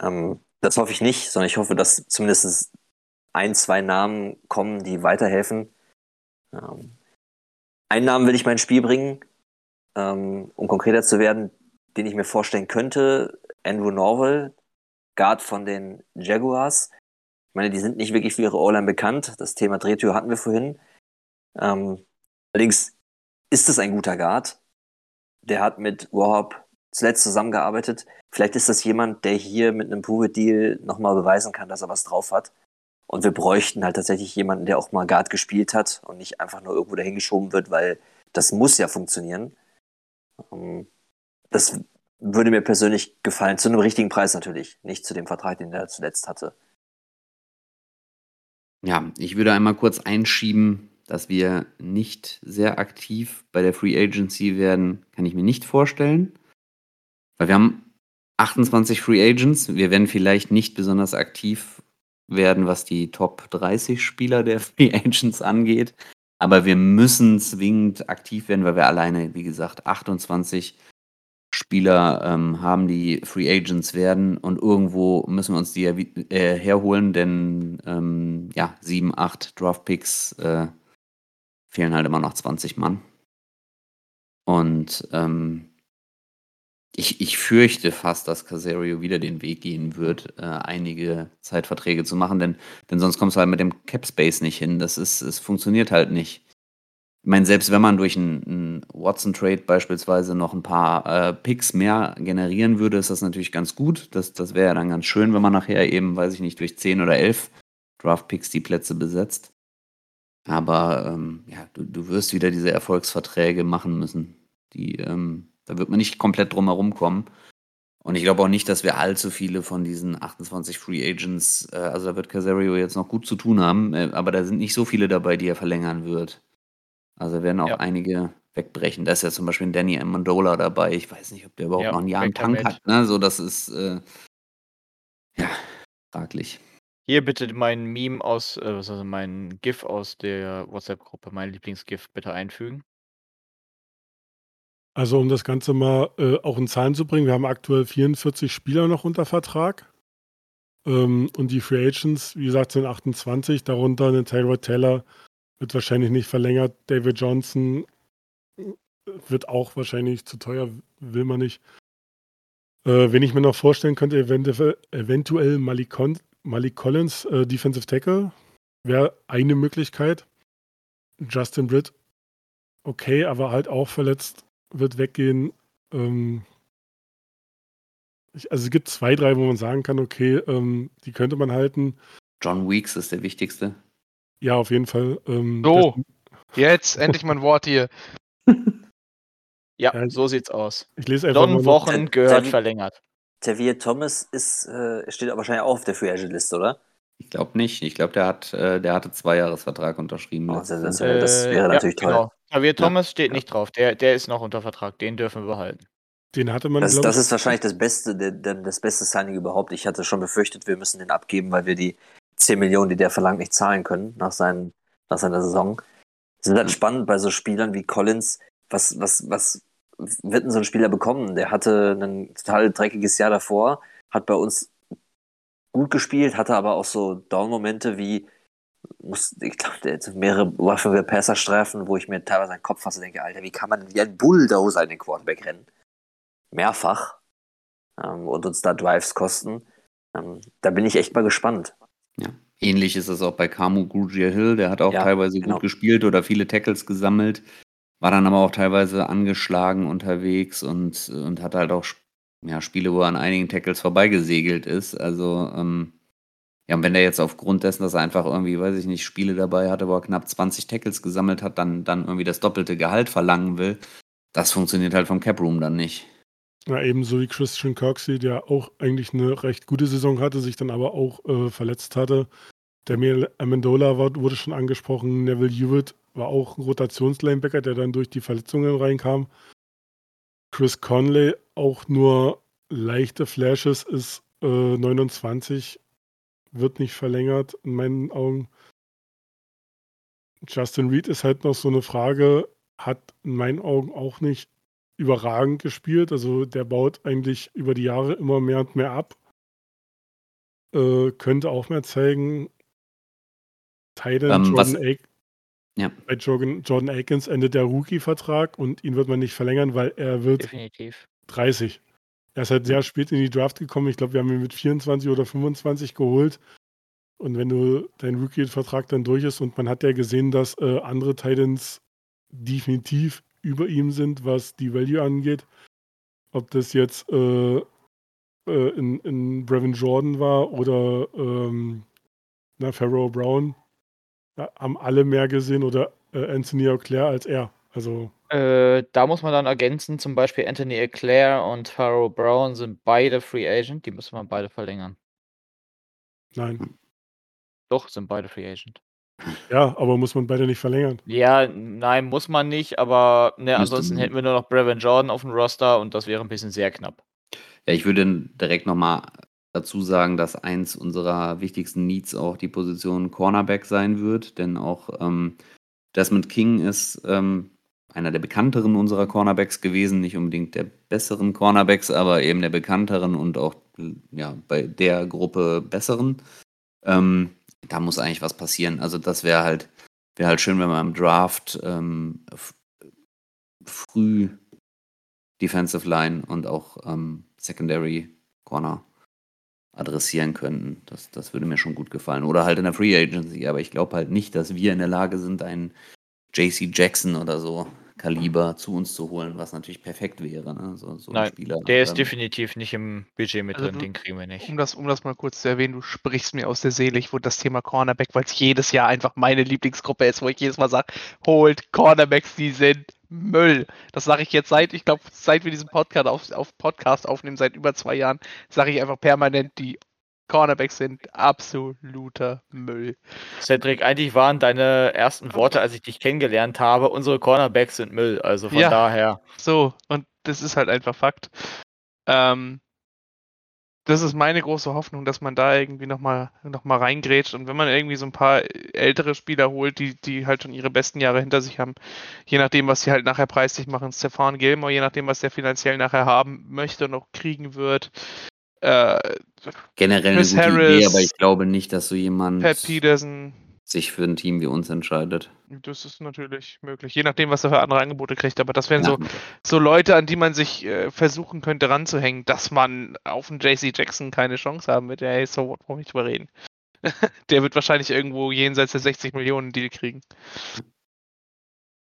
Ähm, das hoffe ich nicht, sondern ich hoffe, dass zumindest ein, zwei Namen kommen, die weiterhelfen. Ähm, einen Namen will ich mal ins Spiel bringen, ähm, um konkreter zu werden, den ich mir vorstellen könnte, Andrew Norwell, Guard von den Jaguars. Ich meine, die sind nicht wirklich für ihre O-Line bekannt. Das Thema Drehtür hatten wir vorhin. Ähm, allerdings ist es ein guter Guard? Der hat mit Warhop zuletzt zusammengearbeitet. Vielleicht ist das jemand, der hier mit einem Prove-Deal nochmal beweisen kann, dass er was drauf hat. Und wir bräuchten halt tatsächlich jemanden, der auch mal Guard gespielt hat und nicht einfach nur irgendwo dahingeschoben wird, weil das muss ja funktionieren. Ähm, das würde mir persönlich gefallen, zu einem richtigen Preis natürlich, nicht zu dem Vertrag, den er zuletzt hatte. Ja, ich würde einmal kurz einschieben, dass wir nicht sehr aktiv bei der Free Agency werden, kann ich mir nicht vorstellen. Weil wir haben 28 Free Agents. Wir werden vielleicht nicht besonders aktiv werden, was die Top 30 Spieler der Free Agents angeht. Aber wir müssen zwingend aktiv werden, weil wir alleine, wie gesagt, 28 Spieler ähm, haben, die Free Agents werden und irgendwo müssen wir uns die äh, herholen, denn ähm, ja, 7, 8 Draft Picks äh, fehlen halt immer noch 20 Mann. Und ähm, ich, ich fürchte fast, dass Casario wieder den Weg gehen wird, äh, einige Zeitverträge zu machen, denn, denn sonst kommst du halt mit dem Cap Space nicht hin. Das ist, es funktioniert halt nicht. Ich meine, selbst wenn man durch einen, Watson-Trade beispielsweise noch ein paar äh, Picks mehr generieren würde, ist das natürlich ganz gut. Das, das wäre ja dann ganz schön, wenn man nachher eben, weiß ich nicht, durch 10 oder 11 Draft-Picks die Plätze besetzt. Aber ähm, ja, du, du wirst wieder diese Erfolgsverträge machen müssen, die ähm, da wird man nicht komplett drum herum kommen. Und ich glaube auch nicht, dass wir allzu viele von diesen 28 Free Agents, äh, also da wird Casario jetzt noch gut zu tun haben, äh, aber da sind nicht so viele dabei, die er verlängern wird. Also werden auch ja. einige wegbrechen. Da ist ja zum Beispiel ein Danny Amendola dabei. Ich weiß nicht, ob der überhaupt ja, noch ein Jahr im Tank hat. Ne? So, das ist äh, ja fraglich. Hier bitte mein Meme aus, äh, also mein GIF aus der WhatsApp-Gruppe, mein Lieblingsgif bitte einfügen. Also, um das Ganze mal, äh, auch in Zahlen zu bringen, wir haben aktuell 44 Spieler noch unter Vertrag. Ähm, und die Free Agents, wie gesagt, sind 28, darunter 'nen Taylor Taylor wird wahrscheinlich nicht verlängert. David Johnson wird auch wahrscheinlich zu teuer, will man nicht. Äh, wen ich mir noch vorstellen könnte, eventuell eventuell Malik Malik Collins, äh, Defensive Tackle, wäre eine Möglichkeit. Justin Britt, okay, aber halt auch verletzt wird weggehen. Ähm, ich, also es gibt zwei, drei, wo man sagen kann, okay, ähm, die könnte man halten. John Weeks ist der wichtigste. Ja, auf jeden Fall. Ähm, so, jetzt endlich mein Wort hier. ja, ja, so sieht's aus. Ich lese einfach Don Wochen gehört verlängert. Tavier Thomas ist, äh, steht aber wahrscheinlich auch auf der Free Agent Liste, oder? Ich glaube nicht. Ich glaube, der hat, äh, der hatte zwei Jahresvertrag unterschrieben. Oh, das, das, wäre, das wäre äh, natürlich ja, toll. Genau. Javier Thomas steht nicht drauf. Der, der ist noch unter Vertrag. Den dürfen wir behalten. Den hatte man. Das, das ist wahrscheinlich das beste, der, der, das beste Signing überhaupt. Ich hatte schon befürchtet, wir müssen den abgeben, weil wir die 10 Millionen, die der verlangt, nicht zahlen können nach, seinen, nach seiner Saison. Es ist halt spannend bei so Spielern wie Collins. Was, was, was wird denn so ein Spieler bekommen? Der hatte ein total dreckiges Jahr davor, hat bei uns gut gespielt, hatte aber auch so Down-Momente wie, muss, ich glaube, der hat mehrere Waffen Passerstreifen, wo ich mir teilweise einen Kopf fasse und denke, Alter, wie kann man wie ein Bulldozer in den Quarterback rennen? Mehrfach. Ähm, und uns da Drives kosten. Ähm, da bin ich echt mal gespannt. Ja. Ähnlich ist es auch bei Kamu Grugier Hill, der hat auch ja, teilweise genau. gut gespielt oder viele Tackles gesammelt, war dann aber auch teilweise angeschlagen unterwegs und, und hat halt auch ja, Spiele, wo er an einigen Tackles vorbeigesegelt ist. Also, ähm, ja, und wenn er jetzt aufgrund dessen, dass er einfach irgendwie, weiß ich nicht, Spiele dabei hatte, wo er knapp 20 Tackles gesammelt hat, dann, dann irgendwie das doppelte Gehalt verlangen will, das funktioniert halt vom Cap Room dann nicht. Ja, ebenso wie Christian Kirksey, der auch eigentlich eine recht gute Saison hatte, sich dann aber auch äh, verletzt hatte. Mir Amendola wurde schon angesprochen. Neville Hewitt war auch ein Rotationslinebacker, der dann durch die Verletzungen reinkam. Chris Conley auch nur leichte Flashes, ist äh, 29, wird nicht verlängert in meinen Augen. Justin Reed ist halt noch so eine Frage, hat in meinen Augen auch nicht überragend gespielt. Also der baut eigentlich über die Jahre immer mehr und mehr ab. Äh, könnte auch mehr zeigen. Titan ähm, Jordan, Ak ja. Bei Jordan, Jordan Akins endet der Rookie-Vertrag und ihn wird man nicht verlängern, weil er wird Definitiv. 30. Er ist halt sehr spät in die Draft gekommen. Ich glaube, wir haben ihn mit 24 oder 25 geholt. Und wenn du dein Rookie-Vertrag dann durch ist und man hat ja gesehen, dass äh, andere Titans definitiv über ihm sind, was die Value angeht. Ob das jetzt äh, äh, in, in Brevin Jordan war oder ähm, na, Pharaoh Brown, ja, haben alle mehr gesehen oder äh, Anthony Auclair als er. Also Äh, da muss man dann ergänzen, zum Beispiel Anthony Eclair und Pharaoh Brown sind beide Free Agent, die müssen wir beide verlängern. nein. Doch, sind beide Free Agent. Ja, aber muss man beide nicht verlängern. Ja, nein, muss man nicht, aber ne, ansonsten hätten wir nur noch Brevin Jordan auf dem Roster und das wäre ein bisschen sehr knapp. Ja, ich würde direkt nochmal dazu sagen, dass eins unserer wichtigsten Needs auch die Position Cornerback sein wird, denn auch ähm, Desmond King ist ähm, einer der bekannteren unserer Cornerbacks gewesen, nicht unbedingt der besseren Cornerbacks, aber eben der bekannteren und auch ja, bei der Gruppe besseren. Ähm, da muss eigentlich was passieren. Also das wäre halt, wäre halt schön, wenn man im Draft ähm, früh Defensive Line und auch ähm, Secondary Corner adressieren könnten. Das, das würde mir schon gut gefallen. Oder halt in der Free Agency, aber ich glaube halt nicht, dass wir in der Lage sind, einen JC Jackson oder so Kaliber zu uns zu holen, was natürlich perfekt wäre. Ne? So, so ein Nein, Spieler. der ist ähm, definitiv nicht im Budget mit Also drin, du- den kriegen wir nicht. Um das, um das mal kurz zu erwähnen, du sprichst mir aus der Seele. Ich wurde das Thema Cornerback, weil es jedes Jahr einfach meine Lieblingsgruppe ist, wo ich jedes Mal sage, holt Cornerbacks, die sind Müll. Das sage ich jetzt seit, ich glaube, seit wir diesen Podcast, auf, auf Podcast aufnehmen, seit über zwei Jahren, sage ich einfach permanent, die Cornerbacks sind absoluter Müll. Cedric, eigentlich waren deine ersten Worte, als ich dich kennengelernt habe, unsere Cornerbacks sind Müll. Also von Ja. daher. So, und das ist halt einfach Fakt. Ähm, das ist meine große Hoffnung, dass man da irgendwie nochmal noch mal reingrätscht und wenn man irgendwie so ein paar ältere Spieler holt, die, die halt schon ihre besten Jahre hinter sich haben, je nachdem, was sie halt nachher preislich machen, Stefan Gilmore, je nachdem, was der finanziell nachher haben möchte und auch kriegen wird, äh, generell Chris eine gute Idee, Harris, aber ich glaube nicht, dass so jemand sich für ein Team wie uns entscheidet. das ist natürlich möglich, je nachdem, was er für andere Angebote kriegt, aber das wären so, Ja. so Leute, an die man sich äh, versuchen könnte ranzuhängen, dass man auf einen JC Jackson keine Chance haben wird. Ey, so what, wir nicht drüber reden. Der wird wahrscheinlich irgendwo jenseits der 60 Millionen Deal kriegen.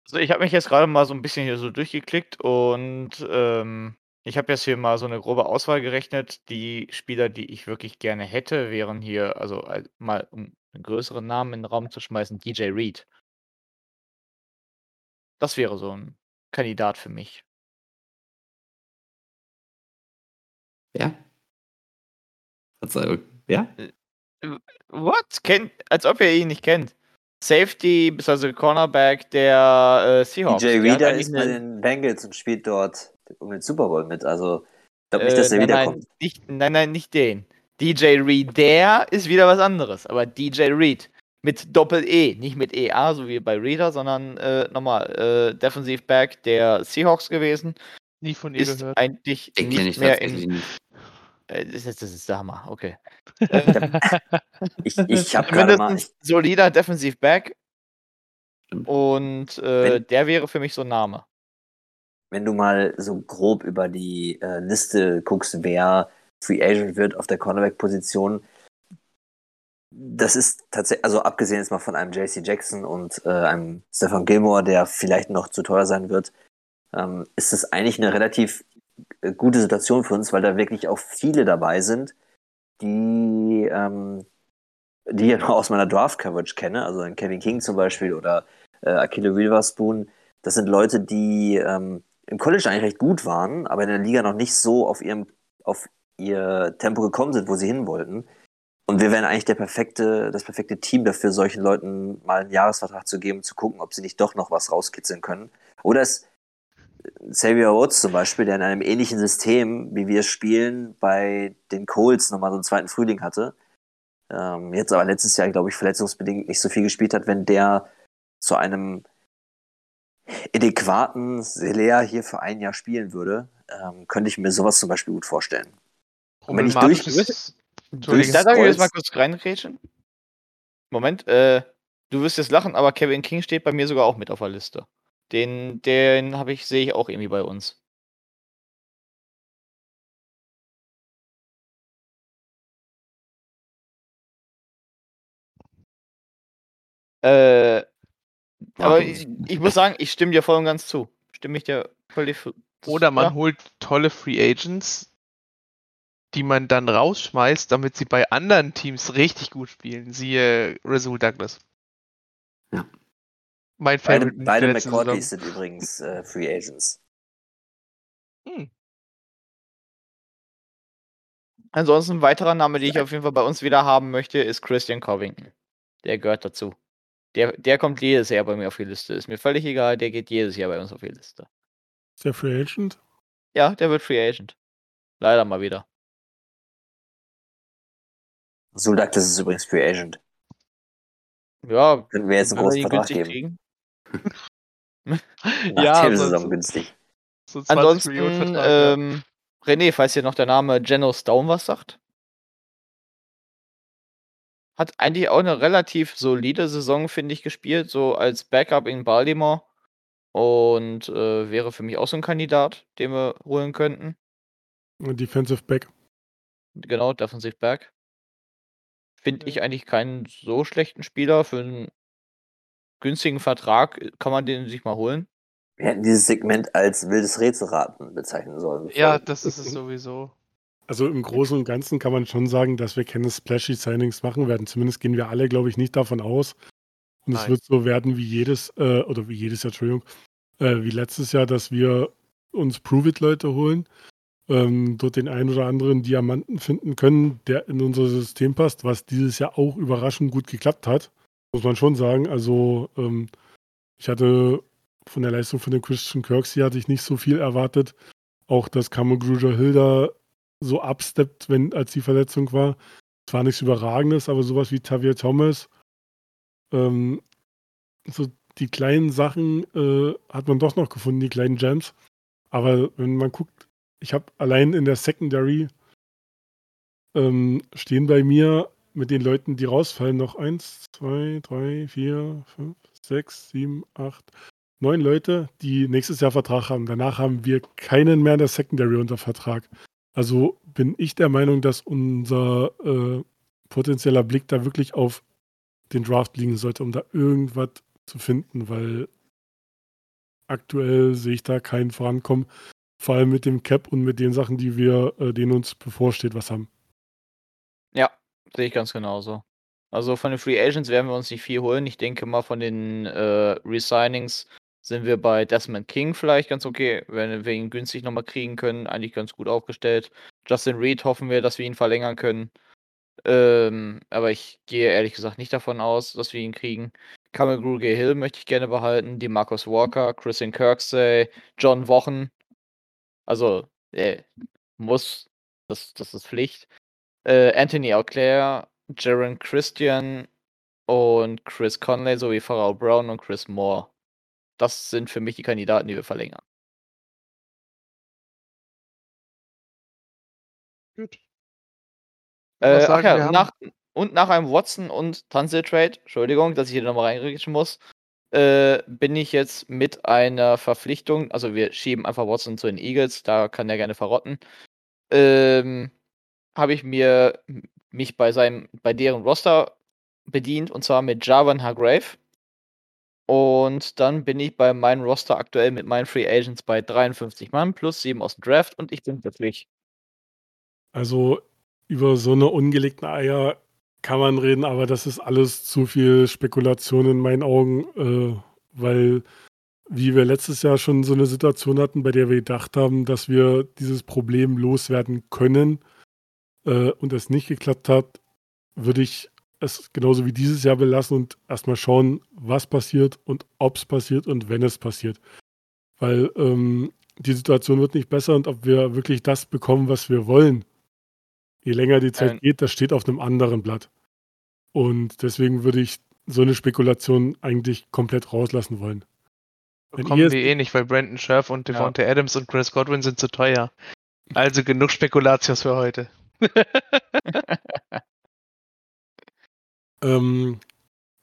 Also ich habe mich jetzt gerade mal so ein bisschen hier so durchgeklickt und ähm, ich habe jetzt hier mal so eine grobe Auswahl gerechnet. Die Spieler, die ich wirklich gerne hätte, wären hier, also äh, mal um einen größeren Namen in den Raum zu schmeißen, DJ Reed. Das wäre so ein Kandidat für mich. Ja? Verzeihung. Ja? What? Kennt, als ob ihr ihn nicht kennt. Safety, bzw. Cornerback der äh, Seahawks. DJ Der hat Reader eigentlich ist bei den Bengals und spielt dort um den Super Bowl mit. Also, ich glaube nicht, Äh, dass der nein, wiederkommt. Nein, nicht, nein, nein, nicht den. DJ Reed, der ist wieder was anderes. Aber DJ Reed mit Doppel-E, nicht mit EA, so wie bei Reader, sondern äh, nochmal äh, Defensive Back der Seahawks gewesen. Nie von ihr Ist gehört. eigentlich Den kenne nicht ich mehr in. nicht. Äh, das, ist, das ist der Hammer, okay. Ich, ich habe gerade mal. Mindestens solider Defensive Back. Und äh, Wenn- der wäre für mich so ein Name. Wenn du mal so grob über die äh, Liste guckst, wer Free Agent wird auf der Cornerback-Position, das ist tatsächlich, also abgesehen jetzt mal von einem JC Jackson und äh, einem Stefan Gilmore, der vielleicht noch zu teuer sein wird, ähm, ist es eigentlich eine relativ äh, gute Situation für uns, weil da wirklich auch viele dabei sind, die, ähm, die ich ja nur aus meiner Draft-Coverage kenne, also Kevin King zum Beispiel oder äh, Akilo Witherspoon. Das sind Leute, die ähm, im College eigentlich recht gut waren, aber in der Liga noch nicht so auf ihrem, auf ihr Tempo gekommen sind, wo sie hin wollten. Und wir wären eigentlich der perfekte, das perfekte Team dafür, solchen Leuten mal einen Jahresvertrag zu geben, zu gucken, ob sie nicht doch noch was rauskitzeln können. Oder es Xavier Rhodes zum Beispiel, der in einem ähnlichen System, wie wir spielen, bei den Colts nochmal so einen zweiten Frühling hatte. Ähm, jetzt aber letztes Jahr, glaube ich, verletzungsbedingt nicht so viel gespielt hat, wenn der zu einem adäquaten Selea hier für ein Jahr spielen würde, ähm, könnte ich mir sowas zum Beispiel gut vorstellen. Und wenn ich durch- ist, durch- Da darf ich jetzt mal kurz reingrätschen. Moment, äh, du wirst jetzt lachen, aber Kevin King steht bei mir sogar auch mit auf der Liste. Den, den habe ich, sehe ich auch irgendwie bei uns. Äh, aber ich, ich muss sagen, ich stimme dir voll und ganz zu. stimme ich dir völlig. Oder man ja. holt tolle Free Agents, die man dann rausschmeißt, damit sie bei anderen Teams richtig gut spielen. Siehe Rasul Douglas. Ja. Mein Favorite beide beide McCourtys sind übrigens äh, Free Agents. Hm. Ansonsten ein weiterer Name, den ich auf jeden Fall bei uns wieder haben möchte, ist Christian Covington. Der gehört dazu. Der, der kommt jedes Jahr bei mir auf die Liste. Ist mir völlig egal, der geht jedes Jahr bei uns auf die Liste. Ist der Free Agent? Ja, der wird Free Agent. Leider mal wieder. Suldak, das ist übrigens Free Agent. Ja, können wir jetzt einen großen Vertrag geben. Nach ja, der Saison günstig. So Ansonsten, ähm, René, falls dir noch der Name Geno Stone was sagt. Hat eigentlich auch eine relativ solide Saison, finde ich, gespielt, so als Backup in Baltimore. Und äh, wäre für mich auch so ein Kandidat, den wir holen könnten. Defensive Back. Genau, Defensive Back. Finde ich eigentlich keinen so schlechten Spieler. Für einen günstigen Vertrag äh, kann man den sich mal holen. Wir hätten dieses Segment als wildes Rätselraten bezeichnen sollen. Ja, das ist es sowieso. Also im Großen und Ganzen kann man schon sagen, dass wir keine splashy Signings machen werden. Zumindest gehen wir alle, glaube ich, nicht davon aus. Und Nein. es wird so werden wie jedes, äh, oder wie jedes Jahr, Entschuldigung, äh, wie letztes Jahr, dass wir uns Prove-It-Leute holen, ähm, dort den einen oder anderen Diamanten finden können, der in unser System passt, was dieses Jahr auch überraschend gut geklappt hat. Muss man schon sagen. Also ähm, ich hatte von der Leistung von den Christian Kirks hier hatte ich nicht so viel erwartet. Auch dass Camo Gruger Hilda so absteppt, wenn, als die Verletzung war. Es war nichts Überragendes, aber sowas wie Tavier Thomas, ähm, so die kleinen Sachen äh, hat man doch noch gefunden, die kleinen Gems. Aber wenn man guckt, ich habe allein in der Secondary ähm, stehen bei mir mit den Leuten, die rausfallen, noch eins, zwei, drei, vier, fünf, sechs, sieben, acht, neun Leute, die nächstes Jahr Vertrag haben. Danach haben wir keinen mehr in der Secondary unter Vertrag. Also bin ich der Meinung, dass unser äh, potenzieller Blick da wirklich auf den Draft liegen sollte, um da irgendwas zu finden, weil aktuell sehe ich da keinen Vorankommen. Vor allem mit dem Cap und mit den Sachen, die wir, äh, denen uns bevorsteht, was haben. Ja, sehe ich ganz genauso. Also von den Free Agents werden wir uns nicht viel holen. Ich denke mal von den äh, Resignings sind wir bei Desmond King vielleicht ganz okay, wenn wir ihn günstig nochmal kriegen können, eigentlich ganz gut aufgestellt. Justin Reed hoffen wir, dass wir ihn verlängern können. Ähm, aber ich gehe ehrlich gesagt nicht davon aus, dass wir ihn kriegen. Kamel Gruge Hill möchte ich gerne behalten, die Marcus Walker, Christian Kirksey, John Wochen. Also, äh, muss, das, das ist Pflicht. Äh, Anthony Auclair, Jaron Christian und Chris Conley sowie Pharrell Brown und Chris Moore. Das sind für mich die Kandidaten, die wir verlängern. Gut. Äh, ach ja, nach, und nach einem Watson und Tanzel Trade, Entschuldigung, dass ich hier nochmal reinrutschen muss, äh, bin ich jetzt mit einer Verpflichtung, also wir schieben einfach Watson zu den Eagles, da kann er gerne verrotten, ähm, habe ich mir mich bei seinem, bei deren Roster bedient und zwar mit Javan Hargrave. Und dann bin ich bei meinem Roster aktuell mit meinen Free Agents bei 53 Mann plus 7 aus dem Draft und ich bin glücklich. Also über so eine ungelegten Eier kann man reden, aber das ist alles zu viel Spekulation in meinen Augen, äh, weil wie wir letztes Jahr schon so eine Situation hatten, bei der wir gedacht haben, dass wir dieses Problem loswerden können äh, und es nicht geklappt hat, würde ich es genauso wie dieses Jahr belassen und erstmal schauen, was passiert und ob es passiert und wenn es passiert. Weil ähm, die Situation wird nicht besser und ob wir wirklich das bekommen, was wir wollen, je länger die Zeit ähm. geht, das steht auf einem anderen Blatt. Und deswegen würde ich so eine Spekulation eigentlich komplett rauslassen wollen. Bekommen wir eh nicht, weil Brandon Scherf und Devontae ja. Adams und Chris Godwin sind zu teuer. Also genug Spekulatius für heute. Ähm,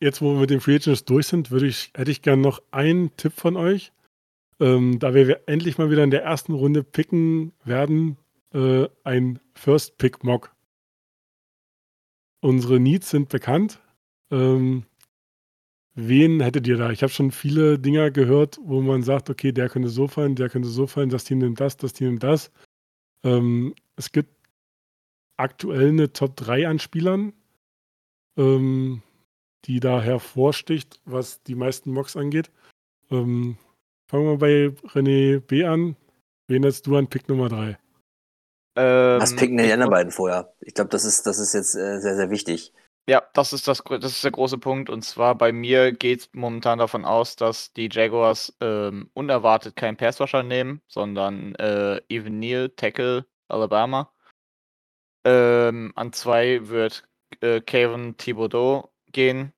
jetzt, wo wir mit den Free Agents durch sind, würde ich, hätte ich gerne noch einen Tipp von euch. Ähm, da wir endlich mal wieder in der ersten Runde picken werden, äh, ein First Pick Mock. Unsere Needs sind bekannt. Ähm, wen hättet ihr da? Ich habe schon viele Dinger gehört, wo man sagt, okay, der könnte so fallen, der könnte so fallen, das Team nimmt das, das Team nimmt das. Ähm, es gibt aktuell eine Top 3 an Spielern, ähm, die da hervorsticht, was die meisten Mocks angeht. Ähm, fangen wir bei René B an. Wen hättest du an Pick Nummer 3? Ähm, Was picken denn die anderen beiden vorher? Ich glaube, das ist, das ist jetzt äh, sehr, sehr wichtig. Ja, das ist, das, das ist der große Punkt. Und zwar bei mir geht es momentan davon aus, dass die Jaguars ähm, unerwartet keinen Passwasher nehmen, sondern äh, Even Neal, Tackle, Alabama. Ähm, an zwei wird äh, Kevin Thibodeau gehen,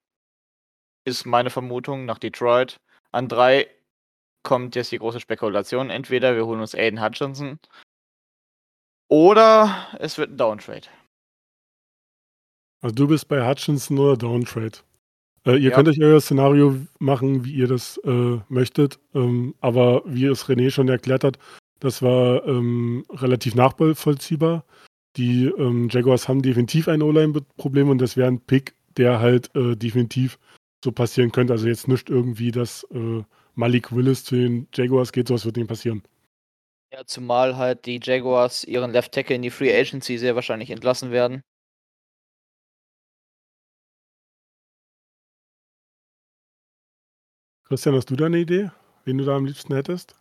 ist meine Vermutung, nach Detroit. An drei kommt jetzt die große Spekulation. Entweder wir holen uns Aiden Hutchinson oder es wird ein Downtrade. Also du bist bei Hutchinson oder Downtrade. Äh, ihr ja. könnt euch euer Szenario machen, wie ihr das äh, möchtet. Ähm, aber wie es René schon erklärt hat, das war ähm, relativ nachvollziehbar. Die ähm, Jaguars haben definitiv ein O-Line-Problem und das wäre ein Pick, der halt äh, definitiv so passieren könnte. Also jetzt nicht irgendwie, dass äh, Malik Willis zu den Jaguars geht, sowas wird nicht passieren. Ja, zumal halt die Jaguars ihren Left Tackle in die Free Agency sehr wahrscheinlich entlassen werden. Christian, hast du da eine Idee, wen du da am liebsten hättest?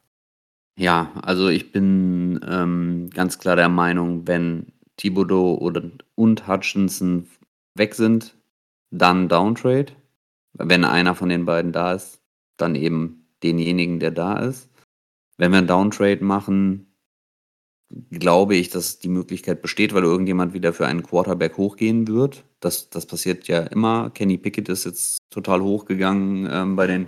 Ja, also ich bin ähm, ganz klar der Meinung, wenn Thibodeau oder, und Hutchinson weg sind, dann Downtrade. Wenn einer von den beiden da ist, dann eben denjenigen, der da ist. Wenn wir einen Downtrade machen, glaube ich, dass die Möglichkeit besteht, weil irgendjemand wieder für einen Quarterback hochgehen wird. Das, das passiert ja immer. Kenny Pickett ist jetzt total hochgegangen ähm, bei den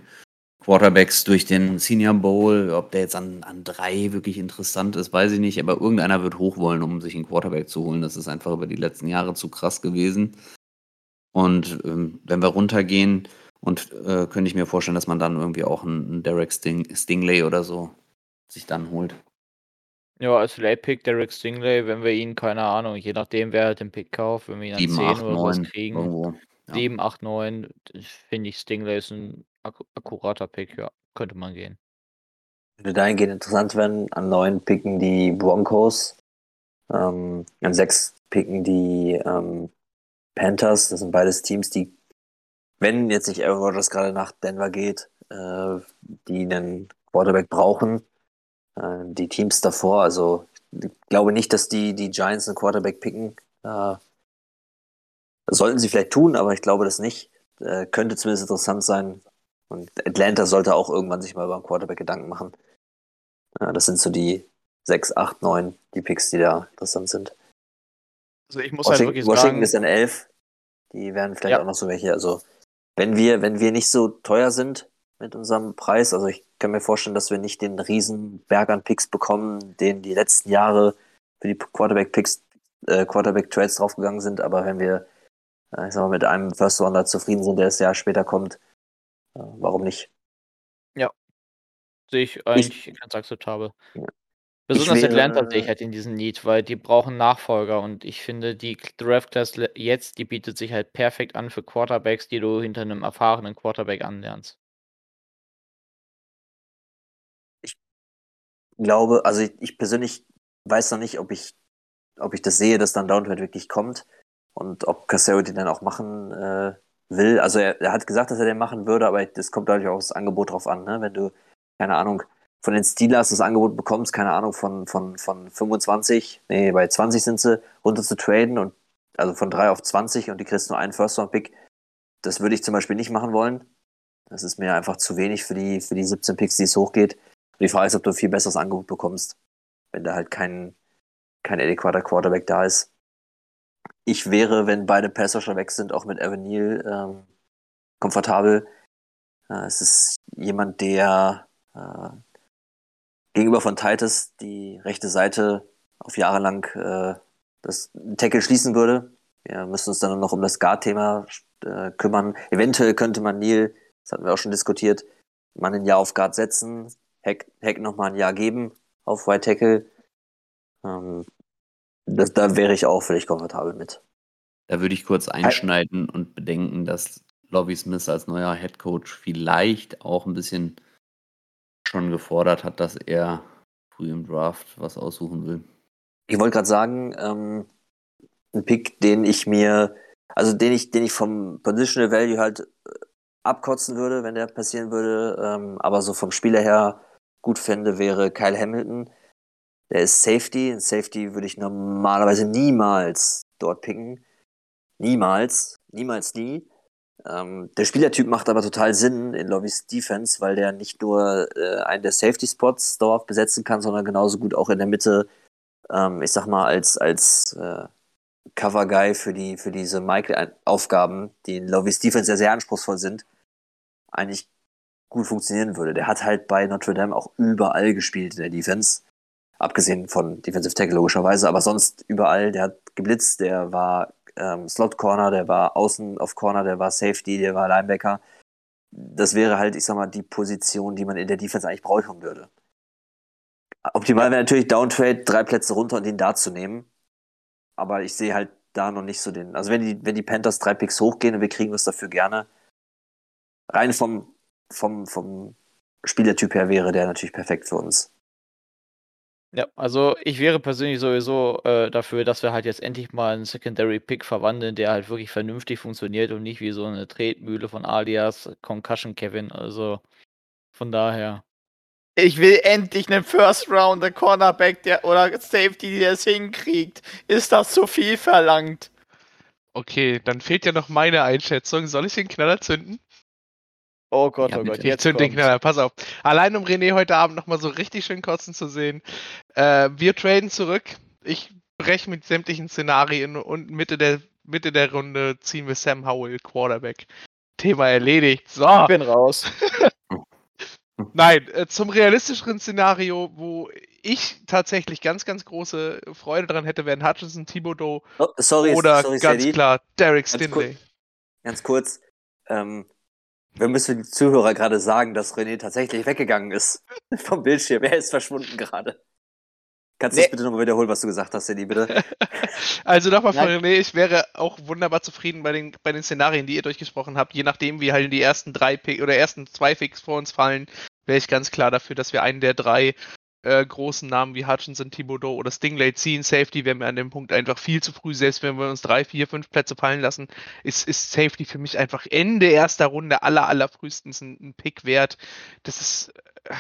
Quarterbacks durch den Senior Bowl. Ob der jetzt an, an drei wirklich interessant ist, weiß ich nicht. Aber irgendeiner wird hoch wollen, um sich einen Quarterback zu holen. Das ist einfach über die letzten Jahre zu krass gewesen. Und ähm, wenn wir runtergehen, und äh, könnte ich mir vorstellen, dass man dann irgendwie auch einen, einen Derek Sting, Stingley oder so sich dann holt. Ja, als Late-Pick Derek Stingley, wenn wir ihn, keine Ahnung, je nachdem, wer halt den Pick kauft, wenn wir ihn an 7, 10 8, oder 9, was kriegen. Irgendwo, ja. 7, 8, 9, finde ich Stingley ist ein ak akkurater Pick, ja, könnte man gehen. Würde dahingehend interessant werden, an 9 picken die Broncos, ähm, an 6 picken die ähm, Panthers, das sind beides Teams, die wenn jetzt nicht Aaron Rodgers gerade nach Denver geht, äh, die einen Quarterback brauchen, äh, die Teams davor, also ich glaube nicht, dass die, die Giants einen Quarterback picken. Äh, sollten sie vielleicht tun, aber ich glaube das nicht. Äh, könnte zumindest interessant sein. Und Atlanta sollte auch irgendwann sich mal über einen Quarterback Gedanken machen. das sind so die 6, 8, 9, die Picks, die da interessant sind. Also ich muss halt Washington, halt wirklich Washington sagen, ist in 11. Die werden vielleicht ja. auch noch so welche. Also wenn wir, wenn wir nicht so teuer sind mit unserem Preis, also ich kann mir vorstellen, dass wir nicht den riesen Berg an Picks bekommen, den die letzten Jahre für die Quarterback-Picks, äh, Quarterback-Trades draufgegangen sind, aber wenn wir, äh, ich sag mal, mit einem First Rounder zufrieden sind, der das Jahr später kommt, warum nicht? Ja. Sehe ich eigentlich ich, ganz akzeptabel. Ja. Besonders wäre, Atlanta sehe ich halt in diesem Need, weil die brauchen Nachfolger und ich finde, die Draft Class jetzt, die bietet sich halt perfekt an für Quarterbacks, die du hinter einem erfahrenen Quarterback anlernst. Ich glaube, also ich, ich persönlich weiß noch nicht, ob ich, ob ich das sehe, dass dann Downtrade wirklich kommt und ob Casero den dann auch machen äh, will. Also er, er, hat gesagt, dass er den machen würde, aber das kommt dadurch auch das Angebot drauf an, ne? Wenn du, keine Ahnung, von den Steelers das Angebot bekommst, keine Ahnung, von, von, von 25, nee, bei 20 sind sie, runter zu traden und also von 3 auf 20 und die kriegst nur einen First-Round-Pick, das würde ich zum Beispiel nicht machen wollen. Das ist mir einfach zu wenig für die, für die 17 Picks, die es hochgeht. Und die Frage ist, ob du ein viel besseres Angebot bekommst, wenn da halt kein, kein adäquater Quarterback da ist. Ich wäre, wenn beide Passer schon weg sind, auch mit Evan Neal ähm, komfortabel. Äh, es ist jemand, der äh, gegenüber von Titus die rechte Seite auf Jahre lang äh, das Tackle schließen würde. Wir müssen uns dann noch um das Guard-Thema äh, kümmern. Eventuell könnte man Neil, das hatten wir auch schon diskutiert, mal ein Jahr auf Guard setzen, Hack, Hack nochmal ein Jahr geben auf White Tackle. Ähm, das, da wäre ich auch völlig komfortabel mit. Da würde ich kurz einschneiden und bedenken, dass Lovie Smith als neuer Head Coach vielleicht auch ein bisschen schon gefordert hat, dass er früh im Draft was aussuchen will. Ich wollte gerade sagen, ähm, ein Pick, den ich mir, also den ich, den ich vom Positional Value halt äh, abkotzen würde, wenn der passieren würde, ähm, aber so vom Spieler her gut fände, wäre Kyle Hamilton. Der ist Safety. Safety würde ich normalerweise niemals dort picken. Niemals. Niemals nie. Ähm, der Spielertyp macht aber total Sinn in Lobbys Defense, weil der nicht nur äh, einen der Safety-Spots dauerhaft besetzen kann, sondern genauso gut auch in der Mitte, ähm, ich sag mal, als, als äh, Cover-Guy für, die, für diese Michael-Aufgaben, die in Lobbys Defense ja sehr anspruchsvoll sind, eigentlich gut funktionieren würde. Der hat halt bei Notre Dame auch überall gespielt in der Defense. Abgesehen von Defensive Tackle logischerweise, aber sonst überall. Der hat geblitzt, der war ähm, Slot Corner, der war außen auf Corner, der war Safety, der war Linebacker. Das wäre halt, ich sag mal, die Position, die man in der Defense eigentlich brauchen würde. Optimal wäre natürlich Downtrade, drei Plätze runter und ihn da zu nehmen. Aber ich sehe halt da noch nicht so den. Also wenn die, wenn die Panthers drei Picks hochgehen und wir kriegen was dafür gerne, rein vom, vom, vom Spielertyp her wäre der natürlich perfekt für uns. Ja, also ich wäre persönlich sowieso äh, dafür, dass wir halt jetzt endlich mal einen Secondary Pick verwandeln, der halt wirklich vernünftig funktioniert und nicht wie so eine Tretmühle von Alias Concussion Kevin. Also von daher. Ich will endlich einen First Rounder Cornerback der, oder Safety, der es hinkriegt. Ist das zu viel verlangt? Okay, dann fehlt ja noch meine Einschätzung. Soll ich den Knaller zünden? Oh Gott, Ja, oh Gott, jetzt zünd den. Knaller, pass auf. Allein um René heute Abend nochmal so richtig schön kotzen zu sehen. Äh, wir traden zurück. Ich breche mit sämtlichen Szenarien und Mitte der, Mitte der Runde ziehen wir Sam Howell, Quarterback. Thema erledigt. So. Ich bin raus. Nein, äh, zum realistischeren Szenario, wo ich tatsächlich ganz, ganz große Freude dran hätte, wären Hutchinson, Thibodeau Oh, sorry, oder sorry, ganz Sadie. klar Derek Stinley. Ganz kurz. Ähm, wir müssen die Zuhörer gerade sagen, dass René tatsächlich weggegangen ist vom Bildschirm. Er ist verschwunden gerade. Kannst du Nee. das bitte nochmal wiederholen, was du gesagt hast, Sadie, bitte? Also nochmal von. René, ich wäre auch wunderbar zufrieden bei den, bei den Szenarien, die ihr durchgesprochen habt. Je nachdem, wie halt die ersten drei Pick oder ersten zwei Picks vor uns fallen, wäre ich ganz klar dafür, dass wir einen der drei äh, großen Namen wie Hutchinson, Thibodeau oder Stingley ziehen. Safety wäre mir an dem Punkt einfach viel zu früh, selbst wenn wir uns drei, vier, fünf Plätze fallen lassen, ist, ist Safety für mich einfach Ende erster Runde aller, aller frühestens ein, ein Pick wert. Das ist äh,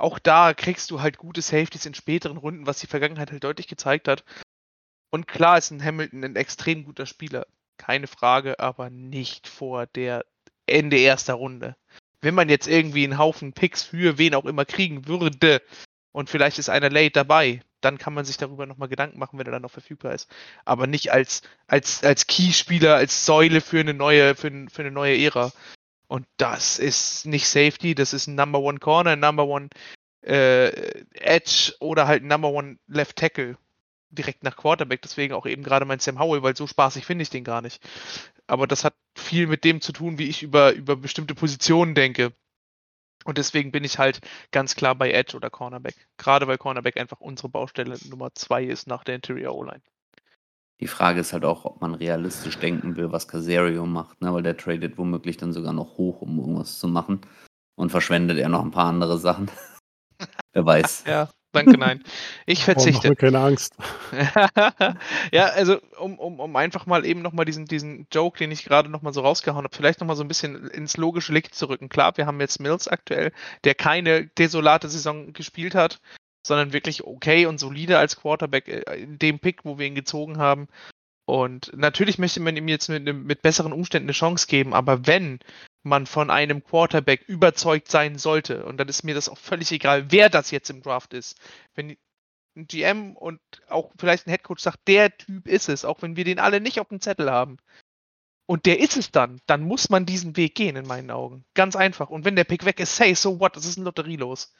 auch da kriegst du halt gute Safeties in späteren Runden, was die Vergangenheit halt deutlich gezeigt hat. Und klar ist ein Hamilton ein extrem guter Spieler, keine Frage, aber nicht vor der Ende erster Runde. Wenn man jetzt irgendwie einen Haufen Picks für wen auch immer kriegen würde und vielleicht ist einer late dabei, dann kann man sich darüber nochmal Gedanken machen, wenn er dann noch verfügbar ist. Aber nicht als, als, als Key-Spieler, als Säule für eine neue, für, für eine neue Ära. Und das ist nicht Safety, das ist ein Number One Corner, ein Number One äh, Edge oder halt ein Number One Left Tackle direkt nach Quarterback. Deswegen auch eben gerade mein Sam Howell, weil so spaßig finde ich den gar nicht. Aber das hat viel mit dem zu tun, wie ich über, über bestimmte Positionen denke. Und deswegen bin ich halt ganz klar bei Edge oder Cornerback. Gerade weil Cornerback einfach unsere Baustelle Nummer zwei ist nach der Interior O-Line. Die Frage ist halt auch, ob man realistisch denken will, was Casario macht, ne? weil der tradet womöglich dann sogar noch hoch, um irgendwas zu machen. Und verschwendet er noch ein paar andere Sachen. Wer weiß. Ja, danke, nein. Ich Oh, mach verzichte. mir keine Angst. ja, also um, um, um einfach mal eben nochmal diesen, diesen Joke, den ich gerade nochmal so rausgehauen habe, vielleicht nochmal so ein bisschen ins logische Licht zu rücken. Klar, wir haben jetzt Mills aktuell, der keine desolate Saison gespielt hat, sondern wirklich okay und solide als Quarterback äh, in dem Pick, wo wir ihn gezogen haben. Und natürlich möchte man ihm jetzt mit, mit besseren Umständen eine Chance geben, aber wenn man von einem Quarterback überzeugt sein sollte, und dann ist mir das auch völlig egal, wer das jetzt im Draft ist, wenn ein GM und auch vielleicht ein Headcoach sagt, der Typ ist es, auch wenn wir den alle nicht auf dem Zettel haben. Und der ist es dann, dann muss man diesen Weg gehen, in meinen Augen. Ganz einfach. Und wenn der Pick weg ist, say so what, das ist ein Lotterielos.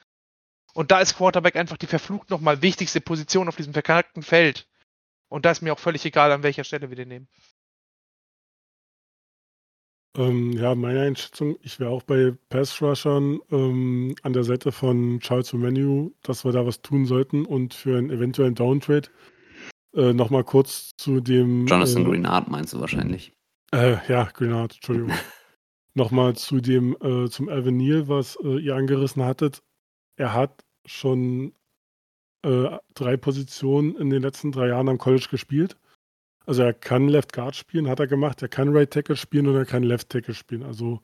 Und da ist Quarterback einfach die verflucht nochmal wichtigste Position auf diesem verkackten Feld. Und da ist mir auch völlig egal, an welcher Stelle wir den nehmen. Ähm, ja, meine Einschätzung, ich wäre auch bei Pass-Rushern ähm, an der Seite von Charles Romenu, dass wir da was tun sollten und für einen eventuellen Downtrade äh, nochmal kurz zu dem. Jonathan äh, Greenard meinst du wahrscheinlich. Äh, ja, Greenard, Entschuldigung. nochmal zu dem, äh, zum Avenir, was äh, ihr angerissen hattet. Er hat schon äh, drei Positionen in den letzten drei Jahren am College gespielt. Also er kann Left Guard spielen, hat er gemacht. Er kann Right Tackle spielen und er kann Left Tackle spielen. Also,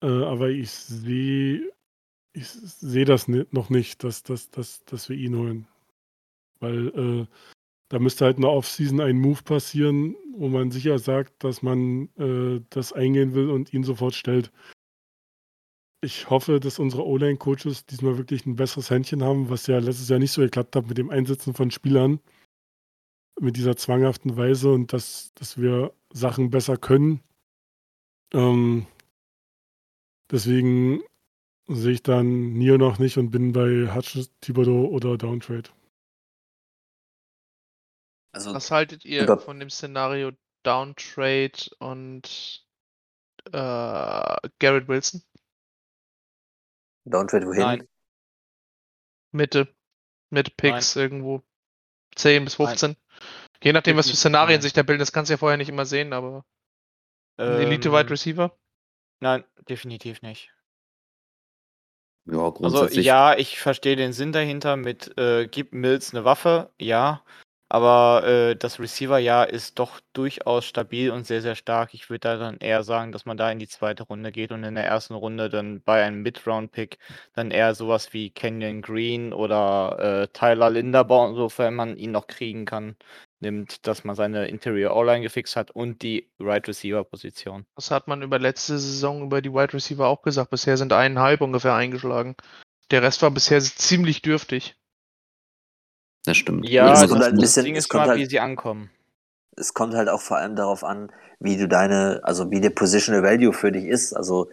äh, aber ich sehe, ich sehe das noch nicht, dass, dass, dass, dass wir ihn holen. Weil äh, da müsste halt in der Offseason ein Move passieren, wo man sicher sagt, dass man äh, das eingehen will und ihn sofort stellt. Ich hoffe, dass unsere O-Line-Coaches diesmal wirklich ein besseres Händchen haben, was ja letztes Jahr nicht so geklappt hat mit dem Einsetzen von Spielern, mit dieser zwanghaften Weise und dass, dass wir Sachen besser können. Ähm, deswegen sehe ich dann Nier noch nicht und bin bei Hutch, Thibodeau oder Downtrade. Also, Was haltet ihr von dem Szenario Downtrade und äh, Garrett Wilson? Downtrade wohin? Nein. Mitte. Mitte Picks Nein. irgendwo. 10 bis 15. Nein. Je nachdem, was für Szenarien Nein. sich da bilden, das kannst du ja vorher nicht immer sehen, aber. Ähm, Elite Wide Receiver? Nein, definitiv nicht. Ja, also, grundsätzlich. Also ja, ich verstehe den Sinn dahinter mit äh, gib Mills eine Waffe, ja. Aber äh, das Receiver-Jahr ist doch durchaus stabil und sehr, sehr stark. Ich würde da dann eher sagen, dass man da in die zweite Runde geht und in der ersten Runde dann bei einem Mid-Round-Pick dann eher sowas wie Kenyon Green oder äh, Tyler Linderbaum, sofern man ihn noch kriegen kann, nimmt, dass man seine Interior O-Line gefixt hat und die Right Receiver-Position. Das hat man über letzte Saison über die Wide Receiver auch gesagt. Bisher sind eineinhalb ungefähr eingeschlagen. Der Rest war bisher ziemlich dürftig. Das stimmt. Ja, es kommt halt ein bisschen, Ding ist es kommt mal, halt, wie sie ankommen. Es kommt halt auch vor allem darauf an, wie du deine, also wie der Positional Value für dich ist. Also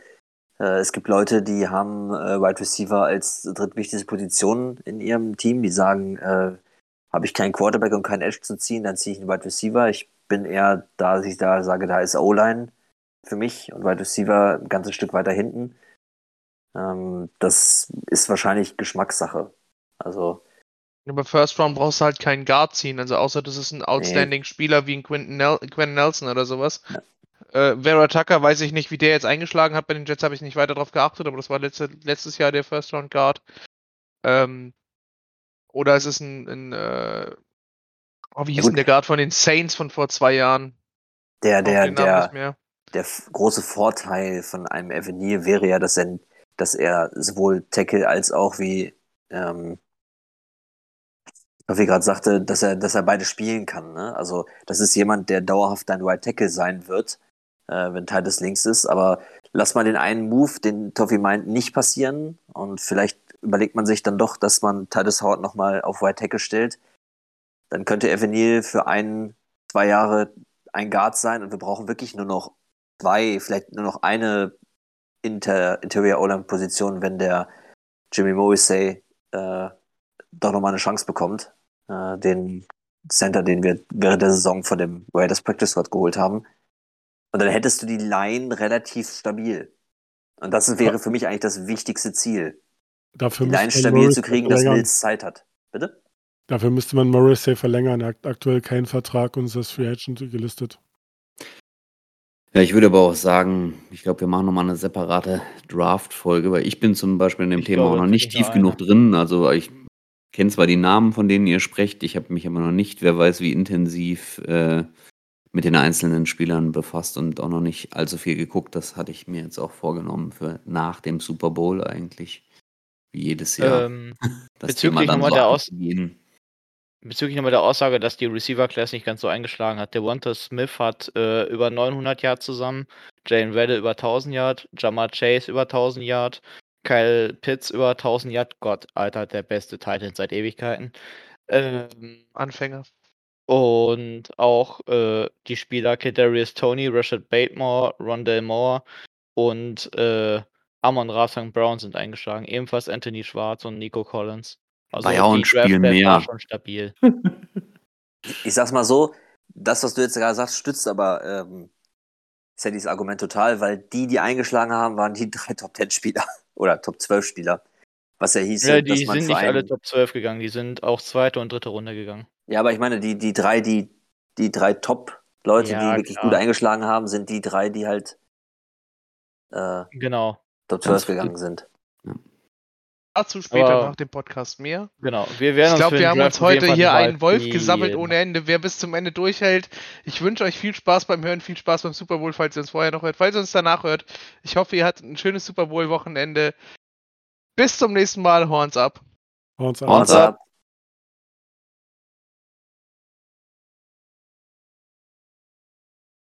äh, es gibt Leute, die haben äh, Wide Receiver als drittwichtigste Position in ihrem Team, die sagen, äh, habe ich keinen Quarterback und keinen Edge zu ziehen, dann ziehe ich einen Wide Receiver. Ich bin eher da, dass ich da sage, da ist O-Line für mich und Wide Receiver ein ganzes Stück weiter hinten. Ähm, das ist wahrscheinlich Geschmackssache. Also aber First Round brauchst du halt keinen Guard ziehen, also außer das ist ein outstanding nee. Spieler wie ein Quentin, Nel Quentin Nelson oder sowas. Ja. Äh, Vera Tucker, weiß ich nicht, wie der jetzt eingeschlagen hat. Bei den Jets habe ich nicht weiter drauf geachtet, aber das war letzte, letztes Jahr der First Round Guard. Ähm, oder es ist ein, ein äh, oh, wie hieß denn der Guard von den Saints von vor zwei Jahren? Der, der, der, der große Vorteil von einem Avenir wäre ja, dass er, dass er sowohl Tackle als auch wie ähm, wie gerade sagte, dass er, dass er beide spielen kann. Ne? Also das ist jemand, der dauerhaft dein Right Tackle sein wird, äh, wenn Teil des Links ist. Aber lass mal den einen Move, den Toffee meint, nicht passieren. Und vielleicht überlegt man sich dann doch, dass man Titus Howard nochmal auf Right Tackle stellt. Dann könnte Evanil für ein, zwei Jahre ein Guard sein und wir brauchen wirklich nur noch zwei, vielleicht nur noch eine Inter Interior O-Line-Position, wenn der Jimmy Morrissey äh, doch nochmal eine Chance bekommt äh, den Center, den wir während der Saison von dem Raiders Practice Squad geholt haben. Und dann hättest du die Line relativ stabil. Und das wäre für mich eigentlich das wichtigste Ziel. Dafür die Line stabil Morris zu kriegen, dass Mills Zeit hat. Bitte? Dafür müsste man Morrissey verlängern. Er hat aktuell keinen Vertrag und ist als Free Agent gelistet. Ja, ich würde aber auch sagen, ich glaube, wir machen nochmal eine separate Draft-Folge, weil ich bin zum Beispiel in dem ich Thema glaube, auch noch nicht tief genug drin. Also ich kenne zwar die Namen, von denen ihr sprecht, ich habe mich aber noch nicht, wer weiß wie intensiv, äh, mit den einzelnen Spielern befasst und auch noch nicht allzu viel geguckt. Das hatte ich mir jetzt auch vorgenommen für nach dem Super Bowl eigentlich. Wie jedes Jahr. Ähm, das bezüglich nochmal so der Aus Bezüglich nochmal der Aussage, dass die Receiver-Class nicht ganz so eingeschlagen hat. Der Wanta Smith hat äh, über 900 Yard zusammen, Jane Redde über 1000 Yard, Jamar Chase über 1000 Yard, Kyle Pitts über 1000 Yard. Gott, Alter, der beste Titan seit Ewigkeiten. Ähm, Anfänger. Und auch äh, die Spieler Kadarius Tony, Rashad Batemore, Rondell Moore und äh, Amon Rasang Brown sind eingeschlagen. Ebenfalls Anthony Schwarz und Nico Collins. Also war ja auch ein Spiel mehr. war schon stabil. ich sag's mal so, das, was du jetzt gerade sagst, stützt aber ähm, Sallys Argument total, weil die, die eingeschlagen haben, waren die drei Top-10-Spieler oder Top 12 Spieler. Was ja hieß, ja, die dass man sind nicht alle Top 12 gegangen, die sind auch zweite und dritte Runde gegangen. Ja, aber ich meine, die, die drei, die, die drei Top-Leute, ja, die wirklich klar. gut eingeschlagen haben, sind die drei, die halt äh, Genau, Top Ganz 12 gegangen sind. Dazu später Aber- nach dem Podcast mehr. genau. Wir werden Ich uns glaube, wir haben Draft uns jeden heute hier einen Wolf die- gesammelt ohne Ende. Wer bis zum Ende durchhält, ich wünsche euch viel Spaß beim Hören, viel Spaß beim Super Bowl, falls ihr uns vorher noch hört, falls ihr uns danach hört. Ich hoffe, ihr hattet ein schönes Super Bowl-Wochenende. Bis zum nächsten Mal, Horns ab. Horns ab. Horns ab.